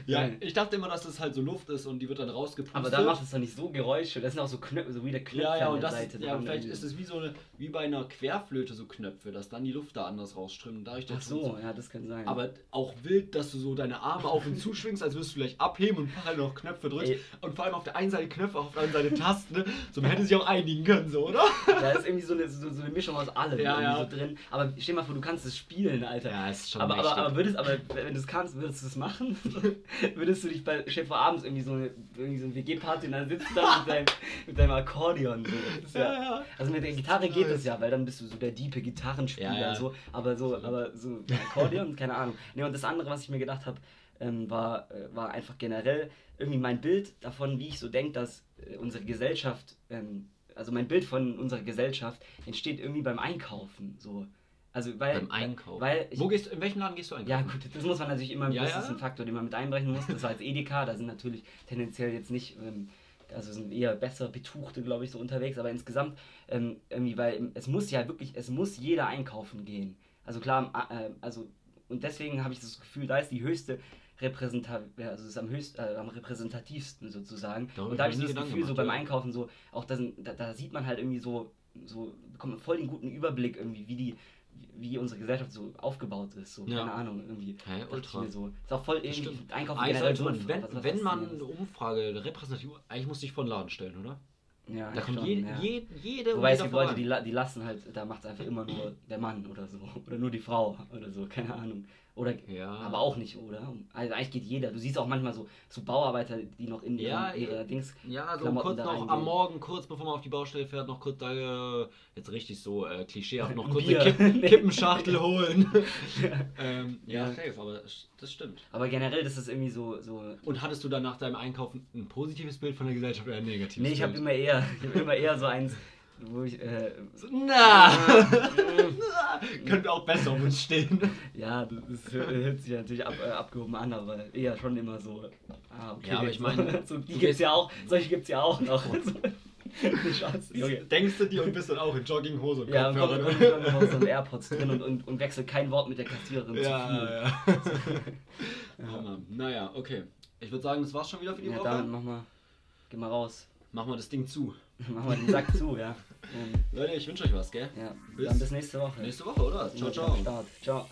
Ja, ich dachte immer, dass das halt so Luft ist und die wird dann rausgepustet. Aber da macht es doch nicht so Geräusche. Das sind auch so Knöpfe, so wie der Knöpfe ja, ja, an und der das Seite. ist, ja, dran vielleicht ist es wie so eine, wie bei einer Querflöte so Knöpfe, dass dann die Luft da anders rausströmt und dadurch Ach Ton so, ja, das kann sein. Aber auch wild, dass du so deine Arme auf und zu schwingst, als würdest du gleich abheben und parallel noch Knöpfe drückst. Ey. Und vor allem auf der einen Seite Knöpfe, auf der anderen Seite Tasten. Ne? So, man hätte sich auch einigen können, so, oder? da ist irgendwie so eine, so, so eine Mischung aus allem Ja, ja. so drin. Aber stell dir mal vor, du kannst es spielen, Alter. Ja, ist schon aber, aber, aber würdest, aber wenn du es kannst, würdest du es machen? würdest du dich bei Chef abends irgendwie so eine, irgendwie so eine WG-Party und dann sitzt du da mit deinem, mit deinem Akkordeon. So. Das Ja, ja. Also mit der Gitarre Das geht es ja, weil dann bist du so der diepe Gitarrenspieler, ja. so, aber so, aber so Akkordeon, keine Ahnung. Ne, und das andere, was ich mir gedacht habe, ähm, war, äh, war einfach generell irgendwie mein Bild davon, wie ich so denke, dass äh, unsere Gesellschaft, ähm, also mein Bild von unserer Gesellschaft entsteht irgendwie beim Einkaufen. So. Also weil, Beim Einkaufen. Weil ich, Wo gehst in welchem Laden gehst du einkaufen? ja gut, das muss man natürlich immer, Ja, das ja. ist ein Faktor, den man mit einbrechen muss. Das war jetzt Edeka, da sind natürlich tendenziell jetzt nicht, ähm, also sind eher besser Betuchte, glaube ich, so unterwegs, aber insgesamt ähm, irgendwie, weil es muss ja wirklich, es muss jeder einkaufen gehen. Also klar, äh, also und deswegen habe ich das Gefühl, da ist die höchste Repräsentat, ja, also es ist am höchst, äh, am repräsentativsten sozusagen. Darüber und da hab habe ich so das Gefühl, so gemacht, beim ja. Einkaufen so, auch da, sind, da, da sieht man halt irgendwie so, so bekommt man voll den guten Überblick irgendwie, wie die wie unsere Gesellschaft so aufgebaut ist, so, Ja. keine Ahnung, irgendwie. Dachte ultra. Ich mir so. Ist auch voll irgendwie stimmt. Einkaufen Eigentlich generell sollte man, so wenn, was- was wenn man eine. Umfrage repräsentativ, eigentlich musst du dich vor den Laden stellen, oder? Ja, Da kommt schon, je, ja. je, jede Wobei es gibt Leute, die, die lassen halt, da macht es einfach immer nur der Mann oder so. Oder nur die Frau oder so, keine Ahnung. Oder, Ja. aber auch nicht, oder? Also eigentlich geht jeder. Du siehst auch manchmal so, so Bauarbeiter, die noch in Ja, ihren, ihre Dings. Ja, so Klamotten kurz noch reingehen. am Morgen, kurz bevor man auf die Baustelle fährt, noch kurz da, äh, jetzt richtig so äh, klischeehaft, noch kurz eine Kippen, Kippenschachtel holen. ähm, ja, Ja. safe, aber das- das stimmt. Aber generell, das ist irgendwie so. so Und hattest du dann nach deinem Einkaufen ein positives Bild von der Gesellschaft oder ein negatives nee, ich habe Bild? immer eher, ich hab immer eher so eins, wo ich. Äh, Na! Könnte auch besser um uns stehen. Ja, das hört sich natürlich ab, äh, abgehoben an, aber eher schon immer so. Ah, okay. Ja, aber ich meine, so, die gibt's ja auch, solche gibt's ja auch noch. Schatz, Junge. Denkst du dir und bist dann auch in Jogginghose und Ja, und Kopfhörer. kommt, kommt noch so ein AirPods drin und, und, und wechselt kein Wort mit der Kassiererin zu viel. Ja, ja. oh Mann. Naja, okay. Ich würde sagen, das war's schon wieder für die Ja, Woche. damit mach mal, geh mal raus. Machen wir das Ding zu. Mach mal den Sack zu, ja. Leute, ich wünsche euch was, gell? ja, Bis dann bis nächste Woche. Nächste Woche, oder? Ciao, ciao. Ciao.